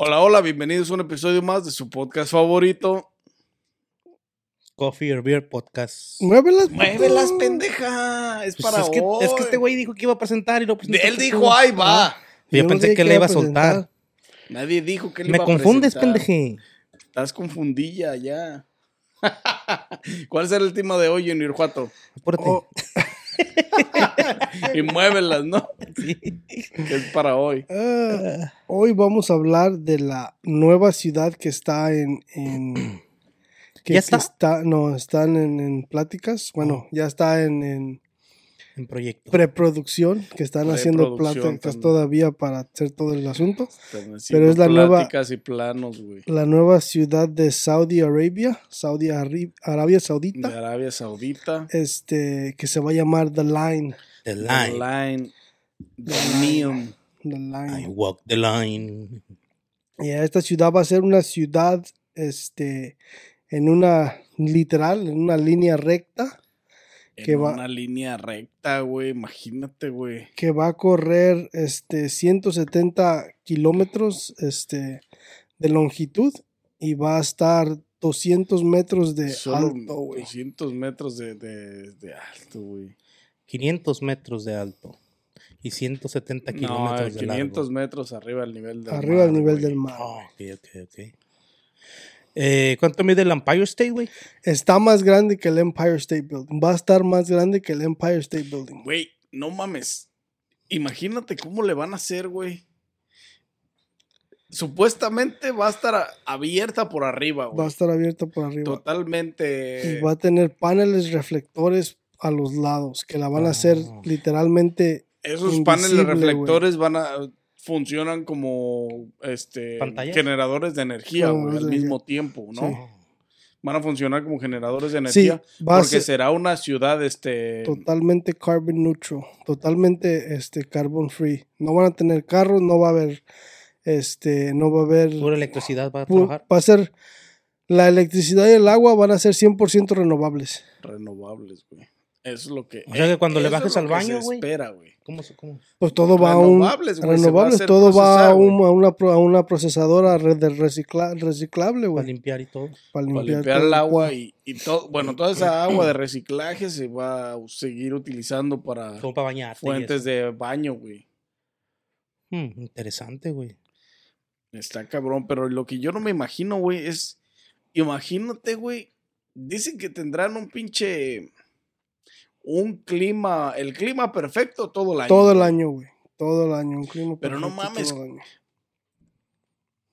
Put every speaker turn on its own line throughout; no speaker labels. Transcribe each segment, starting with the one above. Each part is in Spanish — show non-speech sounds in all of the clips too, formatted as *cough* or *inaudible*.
Hola, hola, bienvenidos a un episodio más de su podcast favorito.
Coffee or Beer Podcast.
Muévelas.
Muévelas, pendeja. Es
Pues
para
es, que,
hoy.
es que este güey dijo que iba a presentar y lo presentó.
Él
tú.
dijo, ahí va.
Yo,
no
pensé
dije
que le iba a soltar.
Nadie dijo que le
Me
iba a
confundes,
presentar.
pendeje.
Estás confundilla ya. *laughs* ¿Cuál será el tema de hoy, Junior 4?
Apúrate.
Oh, *laughs* *laughs*
Y muévelas, ¿no?
Sí.
Es para hoy.
ah, hoy vamos a hablar de la nueva ciudad que está en. en *clears throat* que,
¿Ya
que
está?
no, están en, en pláticas. Bueno, ya está en, en
En proyecto.
preproducción, que están haciendo pláticas todavía para hacer todo el asunto. Pero es la nueva-
pláticas y planos, güey.
La nueva ciudad de Saudi Arabia, Saudi Arri- Arabia
De
Saudita,
Arabia Saudita.
este, que se va a llamar The Line.
The
The
line.
Line. The Neon.
The
I
Line.
walk the line.
Y esta ciudad va a ser una ciudad, este, en una, literal, en una línea recta, Que
En
va-
una línea recta, güey. Imagínate, güey.
que va a correr, este, 170 kilómetros, este, de longitud y va a estar 200 metros de
Solo
alto, güey.
200 metros de, de, de alto, güey.
500 metros de alto. Y 170
No,
kilómetros de
500
largo.
metros arriba del nivel del
Arriba del
mar,
nivel
güey.
del mar.
Oh, ok, ok, ok. Eh, ¿Cuánto mide el Empire State, güey?
Está más grande que el Empire State Building. Va a estar más grande que el Empire State Building.
Güey, no mames. Imagínate cómo le van a hacer, güey. Supuestamente va a estar abierta por arriba,
Va a
güey.
estar abierto por arriba.
Totalmente.
Y va a tener paneles reflectores a los lados que la van a hacer
Ah.
literalmente
Esos paneles reflectores van a funcionan como este
¿Pantallas?
generadores de energía, güey, al mismo tiempo, ¿no?
Sí.
Van a funcionar como generadores de energía porque
ser
será una ciudad este
totalmente carbon neutral, totalmente este carbon free. No van a tener carros, no va a haber este, no va a haber
Pura electricidad va a
pu-
trabajar.
va a ser la electricidad y el agua van a ser 100% renovables.
renovables, güey. Eso es lo que
O sea que cuando le bajes al baño, güey.
espera, güey.
¿Cómo se cómo?
Pues todo va a un
Renovables, güey, se va a
renovables, todo va a, un-
güey.
a una pro- a una procesadora de recicla- reciclable,
Para
güey,
limpiar y todo.
para
Para
limpiar,
el agua y, y todo, bueno, toda esa agua de reciclaje se va a seguir utilizando para
Como para bañarte.
fuentes de baño, güey.
Hmm, interesante, güey.
Está cabrón, pero lo que yo no me imagino, güey, es. Imagínate, güey. Dicen que tendrán un pinche. Un clima. El clima perfecto todo el año.
Todo el año, güey. Todo el año, un clima
Pero no
perfecto
mames.
todo el año.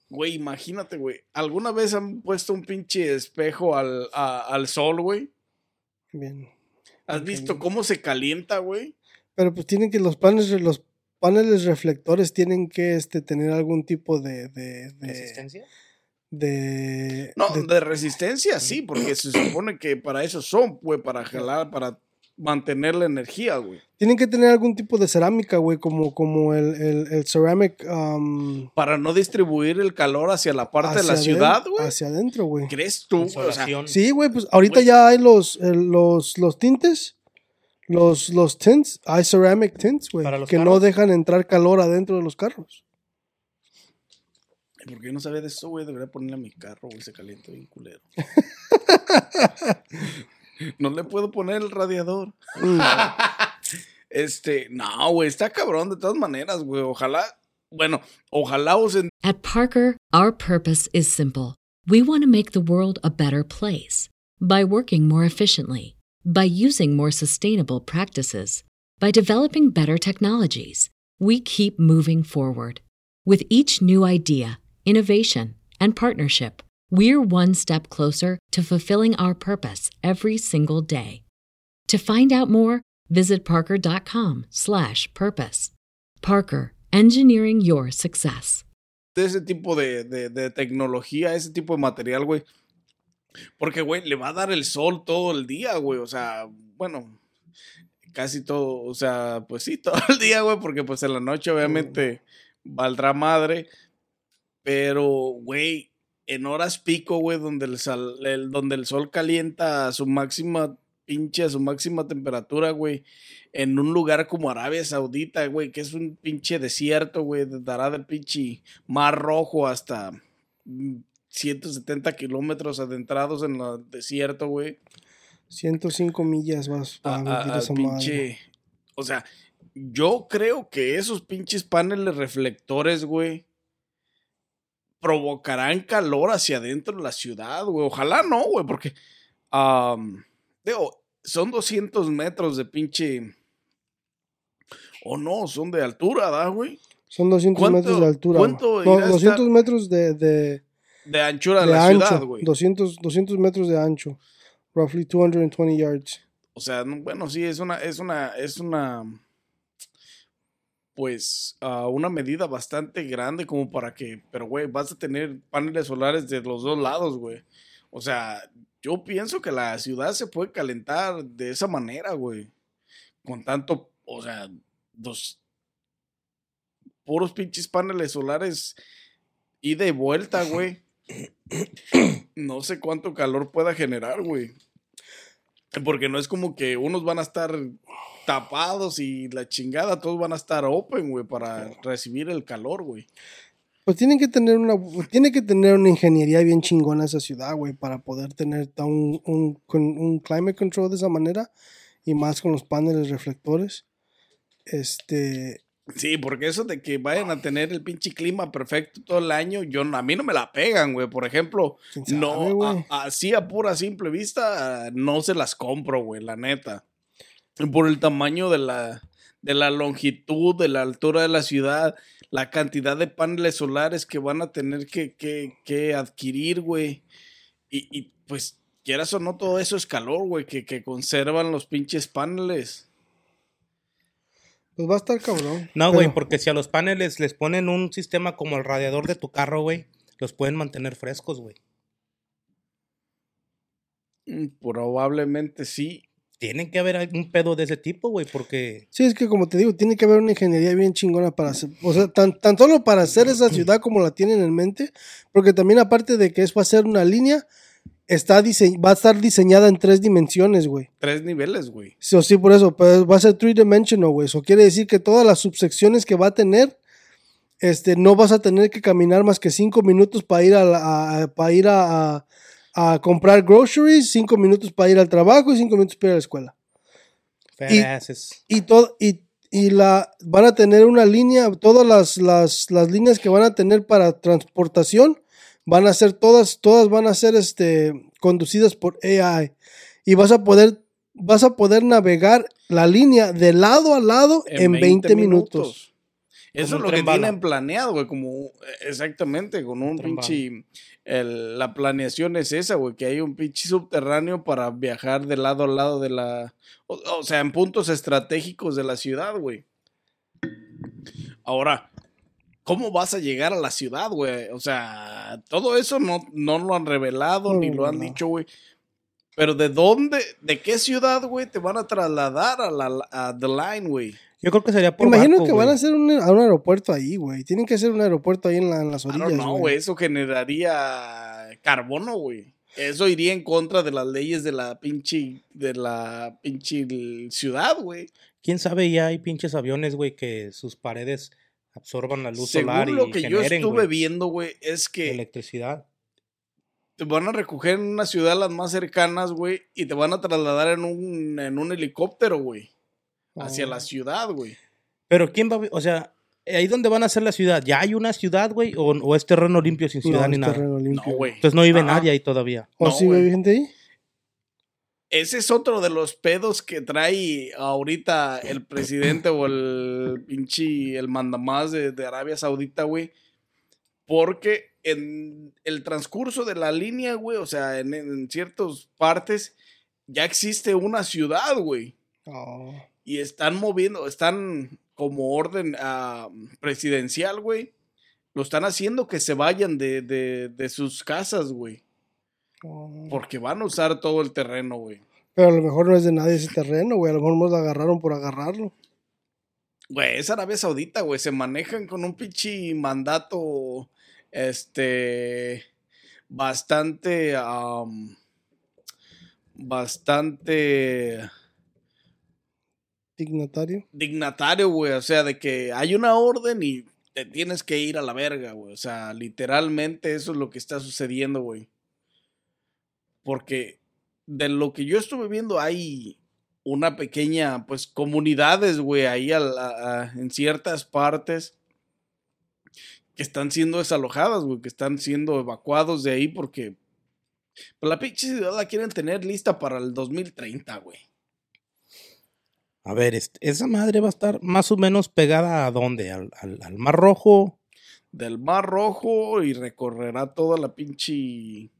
Güey, imagínate, güey. ¿Alguna vez han puesto un pinche espejo al, a- al sol, güey?
Bien.
¿Has visto cómo se calienta, güey?
Pero pues tienen que los paneles los paneles reflectores tienen que este tener algún tipo de de de,
¿Resistencia?
de-
No,
de-
de resistencia sí, porque se supone que para eso son, güey, para jalar, para mantener la energía, güey.
tienen que tener algún tipo de cerámica, güey, como como el el, el ceramic um,
Para no distribuir el calor hacia la parte de la ciudad, güey.
Hacia adentro, güey.
¿Crees tú? güey? O sea.
Sí, güey, pues ahorita ya hay los el- los los tintes los, los tints, hay ceramic tints, güey,
¿Para los
que no dejan entrar calor adentro de los carros.
¿por qué no sabía de eso, güey? Debería ponerle a mi carro, güey, se calienta bien culero. *laughs* no le puedo poner el radiador.
Mm.
Este, no, güey, está cabrón de todas maneras, güey. Ojalá, bueno, ojalá usen
At Parker, our purpose is simple. We want to make the world a better place by working more efficiently, by using more sustainable practices, by developing better technologies. We keep moving forward. With each new idea, innovation, and partnership, we're one step closer to fulfilling our purpose every single day. To find out more, visit parker.com/purpose. Parker, engineering your success.
de ese tipo de, de, de tecnología, ese tipo de material, güey. Porque, güey, le va a dar el sol todo el día, güey. O sea, bueno, casi todo, o sea, pues sí, *laughs* todo el día, güey, porque pues en la noche obviamente mm. valdrá madre. Pero, güey, en horas pico, güey, donde el, sal- el- donde el sol calienta a su máxima pinche a su máxima temperatura, güey, en un lugar como Arabia Saudita, güey, que es un pinche desierto, güey, dará del pinche mar rojo hasta mm, 170 kilómetros adentrados en el desierto, güey.
105 millas vas para
a- a-
madre.
pinche. O sea, yo creo que esos pinches paneles reflectores, güey, provocarán calor hacia adentro de la ciudad, güey. Ojalá no, güey, porque. am, digo, son 200 metros de pinche. O no, son de altura, ¿da, güey?
Son 200
¿Cuánto-
metros de altura.
cuánto
No,
irá a
200
estar?
metros de, de,
De anchura de,
de
la
ancho.
ciudad, güey.
200, 200 metros de ancho. Roughly 220 yards.
O sea, no- bueno, sí, es una, es una, es una, pues, ah, una medida bastante grande como para que, pero, güey, vas a tener paneles solares de los dos lados, güey. O sea, yo pienso que la ciudad se puede calentar de esa manera, güey. Con tanto, o sea, dos puros pinches paneles solares ida y vuelta, güey. *coughs* No sé cuánto calor pueda generar, güey. Porque no es como que unos van a estar tapados y la chingada, todos van a estar open, güey, para recibir el calor, güey.
Pues tienen que tener una, tiene que tener una ingeniería bien chingona esa ciudad, güey, para poder tener un, un, un climate control de esa manera y más con los paneles reflectores. Este,
Sí, porque eso de que vayan a tener el pinche clima perfecto todo el año, yo a mí no me la pegan, güey. Por ejemplo,
¿Quién sabe,
no, a- así a pura simple vista, no se las compro, güey, la neta. Por el tamaño de la, de la longitud, de la altura de la ciudad, la cantidad de paneles solares que van a tener que, que, que adquirir, güey. Y, y, pues, quieras o no, todo eso es calor, güey, que, que conservan los pinches paneles.
Pues va a estar cabrón.
No, güey,
Pero-
porque si a los paneles les ponen un sistema como el radiador de tu carro, güey, los pueden mantener frescos, güey.
Mm, Probablemente sí.
Tienen que haber un pedo de ese tipo, güey, porque
Sí, es que como te digo, tiene que haber una ingeniería bien chingona para hacer, o sea, tan, tan solo para hacer esa ciudad como la tienen en mente, porque también aparte de que es va a ser una línea, está dise- va a estar diseñada en tres dimensiones, güey.
Tres niveles, güey.
Sí, o sí, por eso, va a ser three dimensional, güey. Eso quiere decir que todas las subsecciones que va a tener, este, no vas a tener que caminar más que cinco minutos para ir a, la- a- para ir a, a- a comprar groceries, cinco minutos para ir al trabajo y cinco minutos para ir a la escuela. Y-. Y todo, y, y la van a tener una línea, todas las, las, las líneas que van a tener para transportación van a ser todas, todas van a ser este conducidas por AI. Y vas a poder, vas a poder navegar la línea de lado a lado en, 20, minutos.
Eso es
Como un
lo que
bala.
tienen planeado, güey, como exactamente con un
Tren
pinche el- la planeación es esa, güey, que hay un pinche subterráneo para viajar de lado a lado de la o, o sea, en puntos estratégicos de la ciudad, güey. Ahora, ¿cómo vas a llegar a la ciudad, güey? O sea, todo eso no, no lo han revelado
No,
ni lo han
no.
dicho, güey. Pero ¿de dónde, de qué ciudad, güey, te van a trasladar a la a The Line, güey?
Yo creo que sería por
Imagino
barco,
que van a hacer un, a un aeropuerto ahí, güey. Tienen que hacer un aeropuerto ahí en, la- en las orillas,
know,
güey.
güey. Eso generaría carbono, güey. Eso iría en contra de las leyes de la pinche, de la pinche ciudad, güey.
¿Quién sabe? Ya hay pinches aviones, güey, que sus paredes absorban la luz solar
Según lo
y
que yo estuve viendo, güey, es que
electricidad.
te van a recoger en una ciudad las más cercanas, güey, y te van a trasladar en un, en un helicóptero, güey. Hacia
Oh.
la ciudad, güey.
Pero ¿quién va a... O sea, ahí donde van a hacer la ciudad, ¿ya hay una ciudad, güey? ¿O, o es terreno limpio sin ciudad
No,
ni
es
nada?
terreno limpio.
No, güey.
Entonces no vive
Ah,
nadie ahí todavía.
¿O
No,
sí vive gente ahí?
Ese es otro de los pedos que trae ahorita el presidente o el pinche, el mandamás de, de Arabia Saudita, güey. Porque en el transcurso de la línea, güey, o sea, en, en ciertas partes, ya existe una ciudad, güey.
Oh.
Y están moviendo, están como orden ah, presidencial, güey. Lo están haciendo que se vayan de, de, de sus casas, güey.
Oh.
Porque van a usar todo el terreno, güey.
Pero a lo mejor no es de nadie ese terreno, güey. A lo mejor nos lo agarraron por agarrarlo.
Güey, es Arabia Saudita, güey. Se manejan con un pinche mandato, este, bastante, bastante
Dignatario.
dignatario, güey. O sea, de que hay una orden y te tienes que ir a la verga, güey. O sea, literalmente eso es lo que está sucediendo, güey. Porque de lo que yo estuve viendo hay una pequeña, pues, comunidades, güey, ahí a- en ciertas partes que están siendo desalojadas, güey, que están siendo evacuados de ahí porque pues, la pinche ciudad la quieren tener lista para el 2030, güey.
A ver, este, esa madre va a estar más o menos pegada a dónde? Al, al, al Mar Rojo.
del Mar Rojo y recorrerá toda la pinche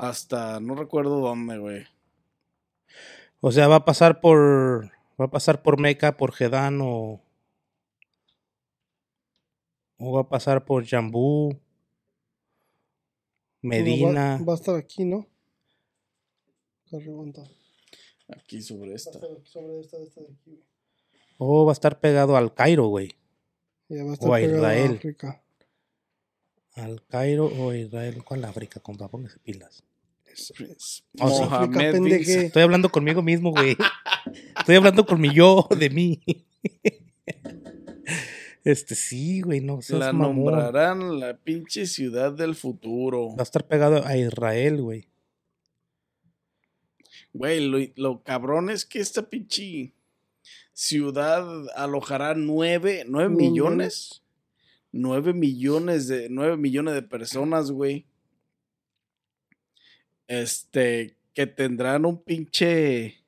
hasta no recuerdo dónde, güey.
O sea, va a pasar por. Va a pasar por Meca, por Gedán o. O va a pasar por Jambú. Medina.
Va, va a estar aquí, ¿no?
Aquí sobre
Va a
esta.
estar sobre esta, esta de aquí.
O va a estar pegado al Cairo, güey.
Ya va a estar
O a
pegado a
Israel.
África.
Al Cairo o a Israel. ¿Cuál África? Compa, póngase pilas. Oh,
Mohamed
Estoy hablando conmigo mismo, güey. Estoy hablando con mi yo, de mí. Este sí, güey, no seas
La
mamón.
nombrarán la pinche ciudad del futuro.
Va a estar pegado a Israel, güey.
Güey, lo, lo cabrón es que esta pinche ciudad alojará nueve, nueve
Nueve
millones. Nueve millones de, nueve millones de personas, güey. Este, que tendrán un pinche.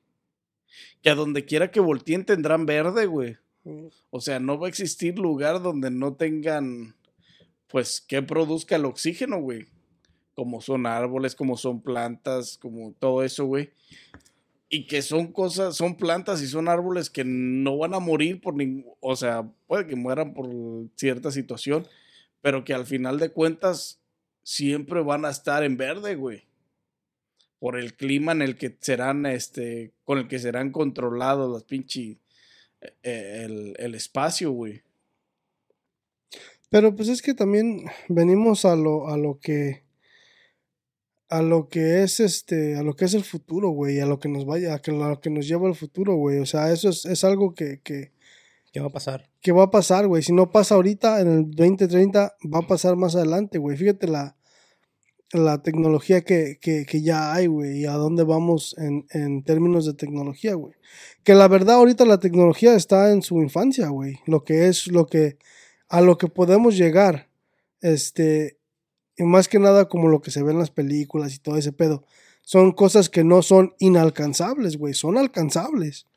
Que a donde quiera que volteen tendrán verde, güey. O sea, no va a existir lugar donde no tengan, pues, que produzca el oxígeno, güey. Como son árboles, como son plantas, como todo eso, güey. Y que son cosas, son plantas y son árboles que no van a morir por ningún, o sea, puede que mueran por cierta situación, pero que al final de cuentas siempre van a estar en verde, güey. Por el clima en el que serán, este, con el que serán controlados las pinches eh, el, el espacio, güey.
Pero pues es que también venimos a lo, a lo que a lo que es este, a lo que es el futuro, güey, a lo que nos vaya, a que- lo que nos lleva al futuro, güey. O sea, eso es, es algo que, que,
¿Qué va a pasar?
que va a pasar, güey. Si no pasa ahorita, en el 2030, va a pasar más adelante, güey. Fíjate la, la tecnología que, que, ya hay, güey, y a dónde vamos en, en términos de tecnología, güey. Que la verdad, ahorita la tecnología está en su infancia, güey. Lo que es lo que, a lo que podemos llegar, este, y más que nada como lo que se ve en las películas y todo ese pedo. Son cosas que no son inalcanzables, güey, son alcanzables.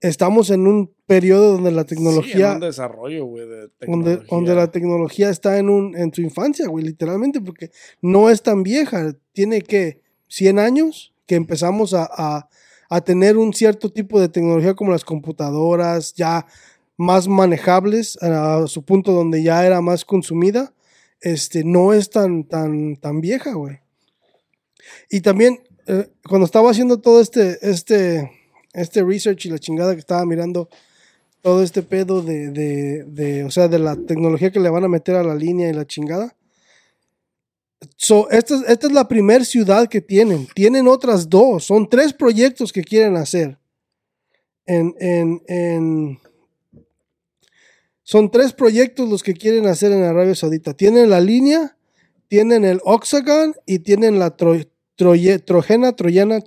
Estamos en un periodo donde la
Sí, en
tecnología
un desarrollo, güey, de
donde,
tecnología.
donde la tecnología está en, un, en su infancia, güey, literalmente, porque no es tan vieja. Tiene que 100 años que empezamos a, a- a tener un cierto tipo de tecnología como las computadoras, ya más manejables a su punto donde ya era más consumida. Este, no es tan, tan, tan vieja, güey. Y también, eh, cuando estaba haciendo todo este, este, este research y la chingada que estaba mirando, todo este pedo de, de, de, o sea, de la tecnología que le van a meter a la línea y la chingada. So, esta, es- esta es la primera ciudad que tienen. Tienen otras dos. Son tres proyectos que quieren hacer. En, en, en- son tres proyectos los que quieren hacer en Arabia Saudita. Tienen la línea, tienen el Oxagon y tienen la tro- troye- trojena, troyana,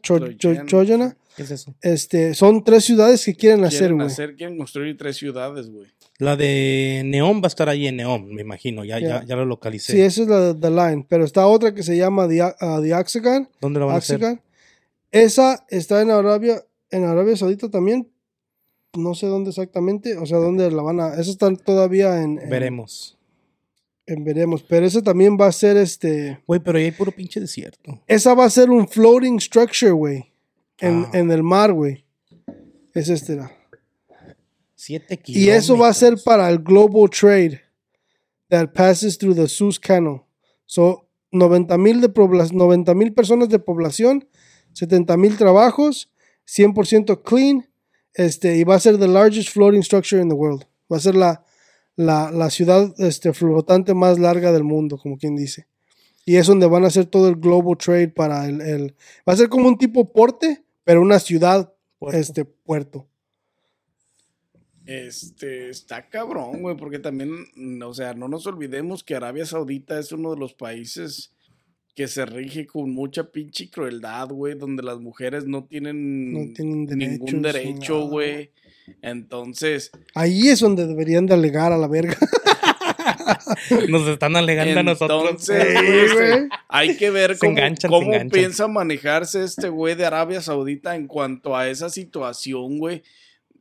Troyana.
¿Qué es eso?
Este, son tres ciudades que quieren hacer,
quieren
güey.
hacer, quieren construir tres ciudades, güey.
La de Neón va a estar ahí en Neón, me imagino. Ya,
Ya.
ya, ya lo localicé.
Sí, esa es la de The Line. Pero está otra que se llama The, Oxagon.
¿Dónde la van a hacer?
Esa está en Arabia, en Arabia Saudita también. No sé dónde exactamente. O sea, dónde la van a. Esa está todavía en. en-
Veremos.
en veremos. Pero esa también va a ser este.
Güey, pero ahí hay puro pinche desierto.
Esa va a ser un floating structure, güey. En, en el mar, güey. Es este. la-
Siete
Y
kilómetros.
eso va a ser para el global trade that passes through the Suez Canal. So, 90 mil de pobla- 90 mil personas de población, 70 mil trabajos, 100% clean, este, y va a ser the largest floating structure in the world. Va a ser la, la, la ciudad este, flotante más larga del mundo, como quien dice. y es donde van a hacer todo el global trade para el, el- va a ser como un tipo porte, pero una ciudad,
Puerto.
este puerto.
Este, está cabrón, güey, porque también, mm, o sea, no nos olvidemos que Arabia Saudita es uno de los países que se rige con mucha pinche crueldad, güey, donde las mujeres no tienen,
No tienen
ningún derecho, güey. Entonces,
Ahí es donde deberían de alegar a la verga. *laughs* *laughs*
Nos están alegando a nosotros.
entonces,
Sí,
güey, este,
güey.
hay que ver *laughs* cómo,
enganchan,
cómo
enganchan.
piensa manejarse este güey de Arabia Saudita en cuanto a esa situación, güey.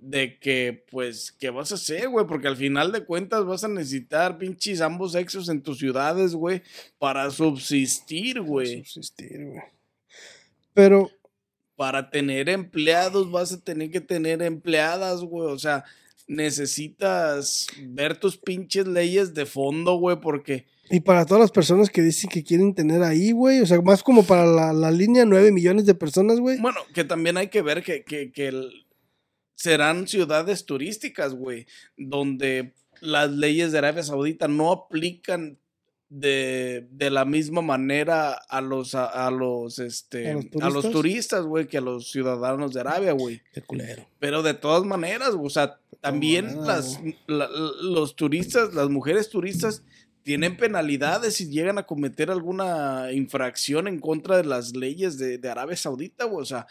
De que, pues, ¿qué vas a hacer, güey? Porque al final de cuentas vas a necesitar pinches ambos sexos en tus ciudades, güey, para subsistir, güey.
Subsistir, güey. Pero
Para tener empleados vas a tener que tener empleadas, güey. O sea, necesitas ver tus pinches leyes de fondo, güey, porque...
Y para todas las personas que dicen que quieren tener ahí, güey. O sea, más como para la, la línea 9 millones de personas, güey.
Bueno, que también hay que ver que, que, que el- serán ciudades turísticas, güey, donde las leyes de Arabia Saudita no aplican de, de la misma manera a los a, a los este
¿A los turistas?
güey, que a los ciudadanos de Arabia, güey.
Qué culero.
Pero de todas maneras, o sea, también las, la- los turistas, las mujeres turistas tienen penalidades si llegan a cometer alguna infracción en contra de las leyes de, de Arabia Saudita, güey. O sea,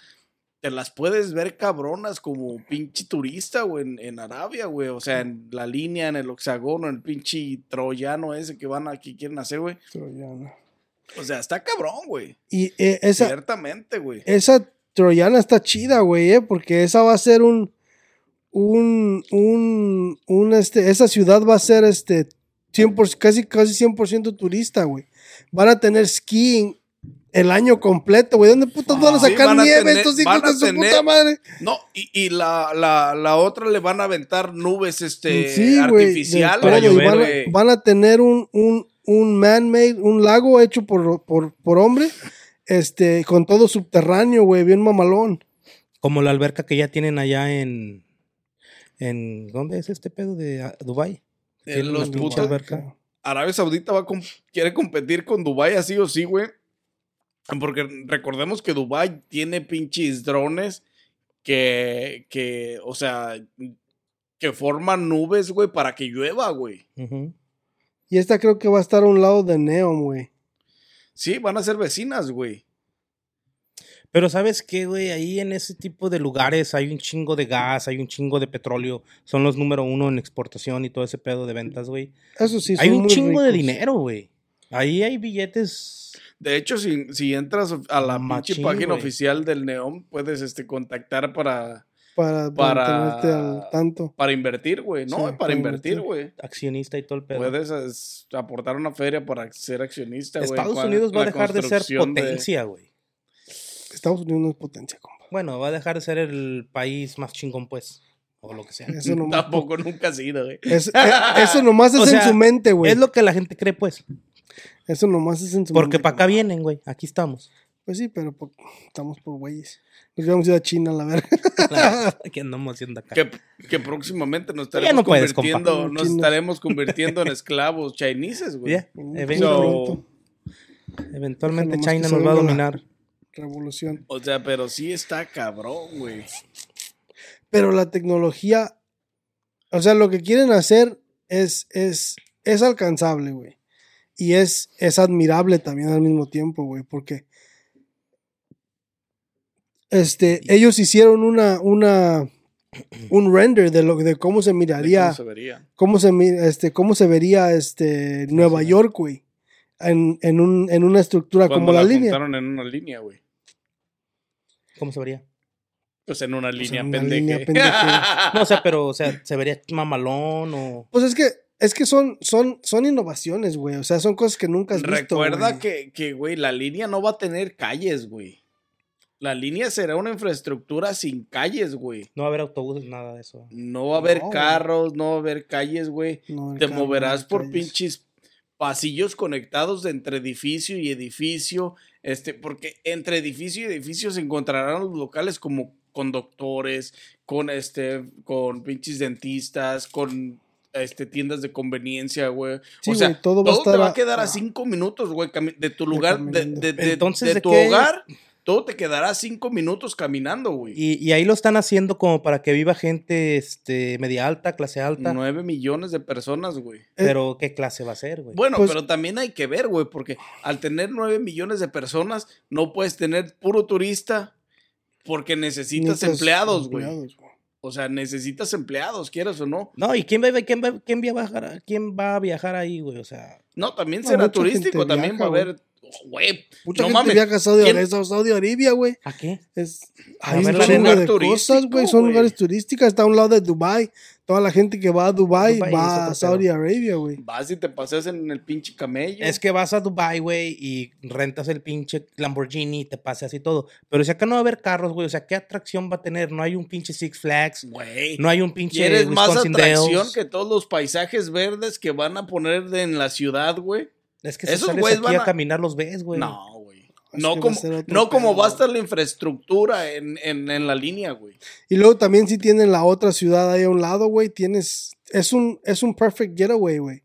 te las puedes ver cabronas como pinche turista, güey, en, en Arabia, güey. O sea, en la línea, en el hexagono, en el pinche troyano ese que van aquí, quieren hacer, güey.
Troyana.
O sea, está cabrón, güey.
Y eh, esa,
Ciertamente, güey.
esa troyana está chida, güey, eh, porque esa va a ser un, un, un, un, este, esa ciudad va a ser, este, 100%, casi, casi 100% turista, güey. Van a tener skiing el año completo, güey. ¿Dónde putas van a
Ah, Sí,
sacar
van a
nieve
tener-
estos hijos de su
tener-
puta madre?
No, y, y la, la, la otra le van a aventar nubes este,
Sí,
artificiales.
todo, van, a,
güey.
van a tener un, un, un man-made, un lago hecho por, por, por hombre, este, con todo subterráneo, güey, bien mamalón.
Como la alberca que ya tienen allá en. en ¿Dónde es este pedo de ah, Dubai?
Eh,
Tienen
los
alberca.
Arabia Saudita va a quiere competir con Dubai así o sí, güey. Porque recordemos que Dubai tiene pinches drones que, que, o sea, que forman nubes, güey, para que llueva, güey.
Y esta creo que va a estar a un lado de Neon, güey.
Sí, van a ser vecinas, güey.
Pero ¿sabes qué, güey? Ahí en ese tipo de lugares hay un chingo de gas, hay un chingo de petróleo. Son los número uno en exportación y todo ese pedo de ventas, güey.
Eso sí,
hay
son
un
muy
chingo de dinero, güey. Ahí hay billetes.
De hecho, si, si entras a la
Machín,
página oficial del Neón, puedes este, contactar para,
Para,
para-
al tanto.
para invertir, güey. No,
Sí,
para,
para
invertir, güey.
accionista y todo el pedo.
Puedes es, aportar una feria para ser accionista, güey.
Estados Unidos va a dejar de ser potencia, güey.
Estados Unidos no es potencia, compa.
Bueno, va a dejar de ser el país más chingón, pues. O lo que sea. *laughs*
Eso nomás, *laughs*
Tampoco nunca ha sido, güey.
es- eh, eso nomás *laughs* es
O sea,
en su mente, güey.
Es lo que la gente cree, pues.
Eso nomás es en su
Porque para acá vienen, güey. Aquí estamos.
Pues sí, pero por- estamos por güeyes. Nos íbamos a ir a China, la verga. *laughs*
¿Qué andamos haciendo acá?
Que, que próximamente nos estaremos
no puedes,
convirtiendo,
compa.
nos estaremos convirtiendo en *laughs* esclavos chineses, güey. So-
pronto.
eventualmente
que
China nos va a dominar.
Revolución.
O sea, pero sí está cabrón, güey.
Pero la tecnología, o sea, lo que quieren hacer es, es, es alcanzable, güey. Y es, es admirable también al mismo tiempo, güey, porque este, ellos hicieron una, una, *clears throat* un render de lo de cómo se miraría,
cómo se vería.
cómo se, este, cómo se vería este Nueva York, güey, en, en, un, en una estructura
Cuando
como la,
la
línea.
en una línea, güey.
¿Cómo se vería?
Pues en una línea
en una
pendeje.
línea pendeje. *laughs*
No, o sea, pero, o sea, ¿se vería mamalón o...?
Pues es que, es que son, son, son innovaciones, güey. O sea, son cosas que nunca has visto.
Recuerda que, que, güey, la línea no va a tener calles, güey. La línea será una infraestructura sin calles, güey.
No va a haber autobuses, nada de eso.
No va a haber
No, güey.
carros, no va a haber calles, güey.
No,
Te
carro,
moverás
no,
por
calles.
pinches pasillos conectados de entre edificio y edificio. Este, porque entre edificio y edificio se encontrarán los locales como conductores, con este, con pinches dentistas, con este, tiendas de conveniencia, güey.
Sí,
o sea,
todo
todo,
va a estar
te va
a-
quedar a
a-
cinco minutos, güey, de tu lugar, de, de- de-
Entonces,
de
¿de
tu
qué?
hogar, todo te quedará cinco minutos caminando, güey.
Y, y ahí lo están haciendo como para que viva gente este, media alta, clase alta.
Nueve millones de personas, güey.
Pero ¿qué clase va a ser, güey?
Bueno,
Pues-
pero también hay que ver, güey, porque al tener nueve millones de personas, no puedes tener puro turista porque necesitas
necesitas
empleados, güey. O sea, necesitas empleados, quieras o no.
No, ¿y quién va, quién va, quién va a viajar, quién va a viajar ahí, güey? O sea,
No, también será turístico, también
viaja,
va a haber. oh, Güey,
Mucha
no
gente
mames.
viaja a Saudi,
¿Quién-
Arabia, Saudi Arabia, güey.
¿a qué?
Es,
A
hay
ver
un
la
de cosas, güey. Son lugares turísticos. Está a un lado de Dubai. Toda la gente que va a Dubai, va a Saudi. Arabia, güey.
Vas y te paseas en el pinche camello.
Es que vas a Dubai, güey, y rentas el pinche Lamborghini y te paseas y todo. Pero si acá no va a haber carros, güey, o sea, ¿qué atracción va a tener? No hay un pinche Six Flags,
Güey.
no hay un pinche
¿Quieres más
Wisconsin
atracción
Dells.
que todos los paisajes verdes que van a poner de- en la ciudad, güey?
Es que si
esos
sales aquí
van
a
a-
caminar los ves, güey.
No, No como, no como va a estar la infraestructura en, en, en la línea, güey.
Y luego también si tienen la otra ciudad ahí a un lado, güey, tienes... Es un, es un perfect getaway, güey.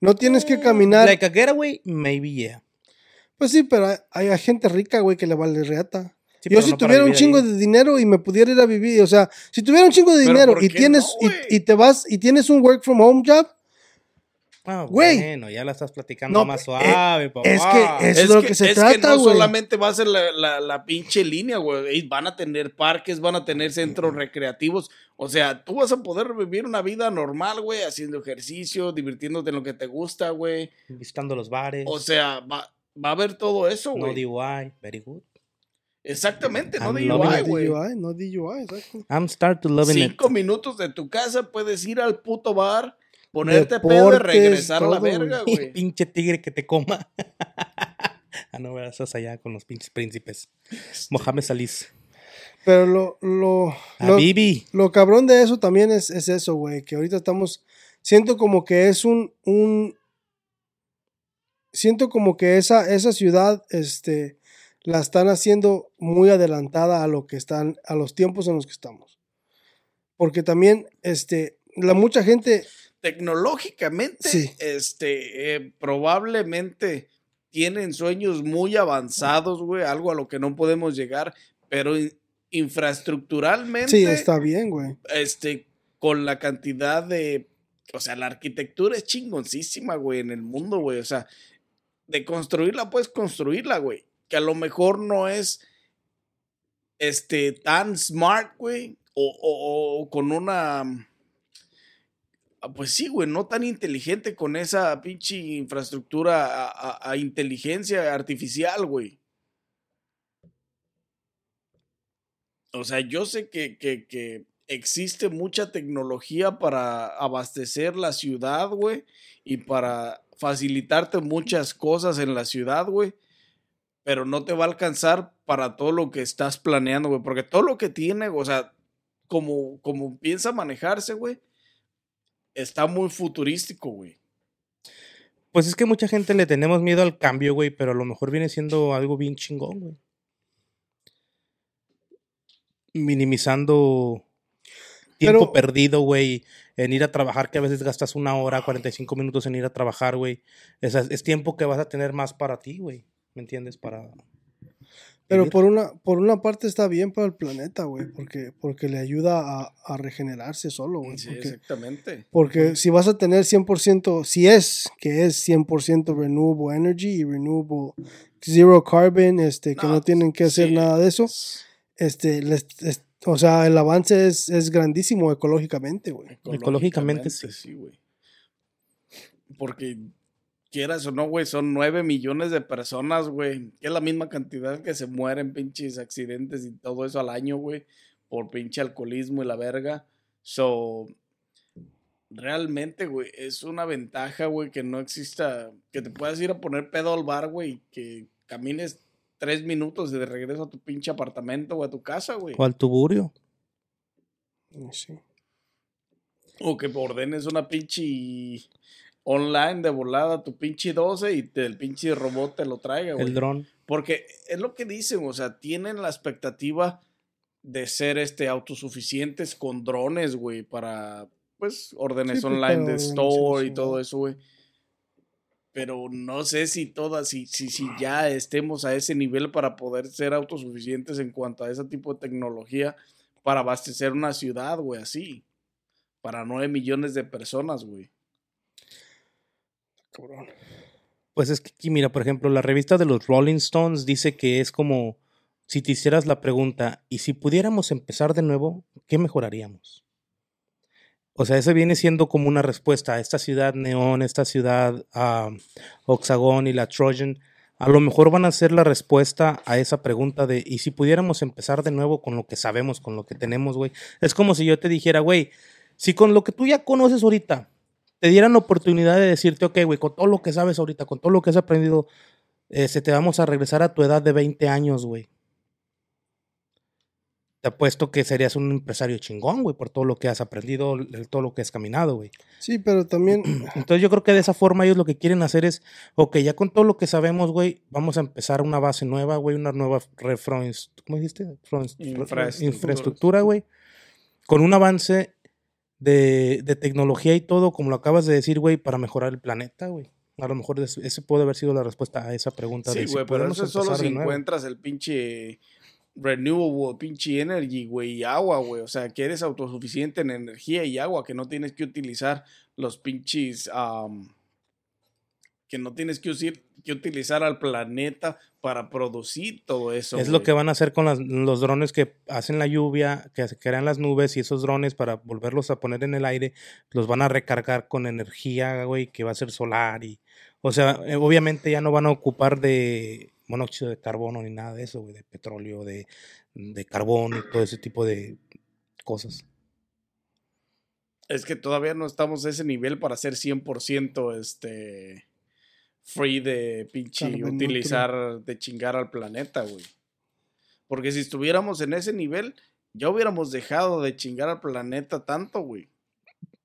No tienes que caminar...
Like a getaway, maybe yeah.
Pues sí, pero hay, hay gente rica, güey, que le vale reata.
Sí,
Yo si
no
tuviera un chingo
ahí.
de dinero y me pudiera ir a vivir, o sea, si tuviera un chingo de dinero
¿por
y tienes
no,
y-
güey?
y, te vas y tienes un work from home job,
Ah,
Güey.
Bueno, ya la estás platicando
No,
más
eh,
suave, papá.
es que Eso es lo que se
es
trata,
no
güey.
solamente va a ser la, la, la pinche línea, güey. Van a tener parques, van a tener centros recreativos. O sea, tú vas a poder vivir una vida normal, güey, haciendo ejercicio, divirtiéndote en lo que te gusta, güey.
Visitando los bares.
O sea, va, va a haber todo eso,
no
güey.
DUI, very good.
Exactamente, no
I'm
no
güey.
DUI, no DUI, exacto.
I'm start to loving
Cinco
it.
minutos de tu casa puedes ir al puto bar, ponerte pedo y
Deportes,
regresar a la verga, güey.
pinche tigre que te coma. *laughs* ah, no, estás allá con los pinches príncipes. Mohamed Salís.
Pero lo, lo, lo,
Habibi.
lo cabrón de eso también es, es eso, güey, que ahorita estamos, siento como que es un, un, siento como que esa, esa ciudad, este, la están haciendo muy adelantada a lo que están, a los tiempos en los que estamos. Porque también, este, la mucha gente,
Tecnológicamente,
Sí.
este, eh, probablemente tienen sueños muy avanzados, güey, algo a lo que no podemos llegar, pero in- infraestructuralmente,
sí, está bien, güey.
este, con la cantidad de, o sea, la arquitectura es chingoncísima, güey, en el mundo, güey, o sea, de construirla puedes construirla, güey, que a lo mejor no es, este, tan smart, güey, o, o- o con una, pues sí, güey, no tan inteligente con esa pinche infraestructura a inteligencia artificial, güey. O sea, yo sé que, que, que existe mucha tecnología para abastecer la ciudad, güey, y para facilitarte muchas cosas en la ciudad, güey, pero no te va a alcanzar para todo lo que estás planeando, güey, porque todo lo que tiene, o sea, como, como piensa manejarse, güey, está muy futurístico, güey.
Pues es que mucha gente le tenemos miedo al cambio, güey, pero a lo mejor viene siendo algo bien chingón, güey. Minimizando tiempo
Pero-
perdido, güey, en ir a trabajar, que a veces gastas una hora, 45 minutos en ir a trabajar, güey. Es, es tiempo que vas a tener más para ti, güey. ¿Me entiendes? Para.
Pero por una, por una parte está bien para el planeta, güey, porque, porque le ayuda a, a regenerarse solo, güey.
Sí,
porque,
exactamente.
porque si vas a tener 100%, si es que es 100% renewable energy y renewable zero carbon, este, que no,
No,
tienen que hacer
sí.
nada de eso, este, les- es- o sea, el avance es, es grandísimo ecológicamente, güey.
Ecológicamente, sí.
sí, güey. Porque quieras o no, güey, son nueve millones de personas, güey. Que es la misma cantidad que se mueren pinches accidentes y todo eso al año, güey. Por pinche alcoholismo y la verga. So, realmente, güey, es una ventaja, güey, que no exista, que te puedas ir a poner pedo al bar, güey, y que camines tres minutos y de regreso a tu pinche apartamento o a tu casa, güey.
O al tuburio.
Sí.
O que ordenes una pinche online de volada tu pinche 12 y te- el pinche robot te lo traiga, güey.
El dron.
Porque es lo que dicen, o sea, tienen la expectativa de ser este autosuficientes con drones, güey, para pues, órdenes
Sí, pues,
online de store y
sí,
todo eso, güey. Pero no sé si todas, si, si, si ya estemos a ese nivel para poder ser autosuficientes en cuanto a ese tipo de tecnología para abastecer una ciudad, güey, así. Para nueve millones de personas, güey.
Pues es que aquí, mira, por ejemplo, la revista de los Rolling Stones dice que es como si te hicieras la pregunta, ¿y si pudiéramos empezar de nuevo, qué mejoraríamos? O sea, ese viene siendo como una respuesta a esta ciudad neón, esta ciudad ah, Oxagon y la Trojan. A lo mejor van a ser la respuesta a esa pregunta de, ¿y si pudiéramos empezar de nuevo con lo que sabemos, con lo que tenemos, güey? Es como si yo te dijera, güey, si con lo que tú ya conoces ahorita te dieran la oportunidad de decirte, ok, güey, con todo lo que sabes ahorita, con todo lo que has aprendido, eh, se te vamos a regresar a tu edad de 20 años, güey. Te apuesto que serías un empresario chingón, güey, por todo lo que has aprendido, el- todo lo que has caminado, güey.
Sí, pero también *clears throat* *clears throat*
Entonces yo creo que de esa forma ellos lo que quieren hacer es, ok, ya con todo lo que sabemos, güey, vamos a empezar una base nueva, güey, una nueva refro, ¿cómo dijiste?
Infraestructura,
güey, con un avance de, de tecnología y todo, como lo acabas de decir, güey, para mejorar el planeta, güey. A lo mejor es- ese puede haber sido la respuesta a esa pregunta.
Sí,
de si
güey, pero eso es solo si encuentras el pinche renewable, pinche energy, güey, y agua, güey. O sea, que eres autosuficiente en energía y agua, que no tienes que utilizar los pinches, am, que no tienes que, usir- que utilizar al planeta para producir todo eso.
Es lo que van a hacer con las- los drones que hacen la lluvia, que crean las nubes y esos drones para volverlos a poner en el aire, los van a recargar con energía, güey, que va a ser solar y, o sea, eh, obviamente ya no van a ocupar de monóxido de carbono ni nada de eso, güey, de petróleo, de, de carbón y todo ese tipo de cosas.
Es que todavía no estamos a ese nivel para ser 100% este free de pinche
Carbon
utilizar, de chingar al planeta, güey. Porque si estuviéramos en ese nivel, ya hubiéramos dejado de chingar al planeta tanto, güey.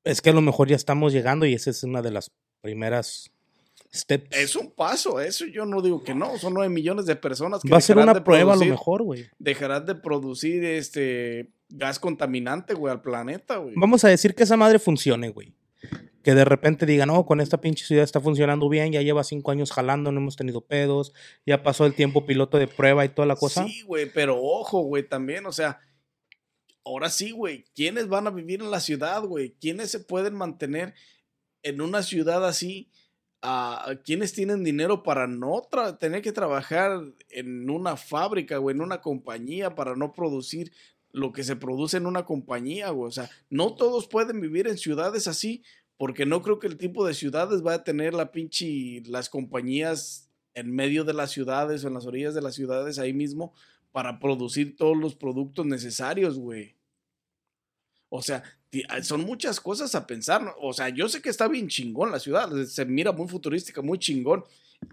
Es que a lo mejor ya estamos llegando y esa es una de las primeras steps.
Es un paso, eso yo no digo que no. Son nueve millones de personas que
Va a ser una prueba a lo mejor, güey.
Dejarán de producir este gas contaminante, güey, al planeta, güey.
Vamos a decir que esa madre funcione, güey. Que de repente digan, no, con esta pinche ciudad está funcionando bien, ya lleva cinco años jalando, no hemos tenido pedos, ya pasó el tiempo piloto de prueba y toda la cosa.
Sí, güey, pero ojo, güey, también, o sea, ahora sí, güey, ¿quiénes van a vivir en la ciudad, güey? ¿Quiénes se pueden mantener en una ciudad así? Ah, ¿Quiénes tienen dinero para no tener que trabajar en una fábrica o en una compañía para no producir lo que se produce en una compañía, güey? O sea, no todos pueden vivir en ciudades así, porque no creo que el tipo de ciudades va a tener la pinche, las compañías en medio de las ciudades o en las orillas de las ciudades ahí mismo para producir todos los productos necesarios, güey. O sea, ah, son muchas cosas a pensar. O sea, yo sé que está bien chingón la ciudad, se mira muy futurística, muy chingón.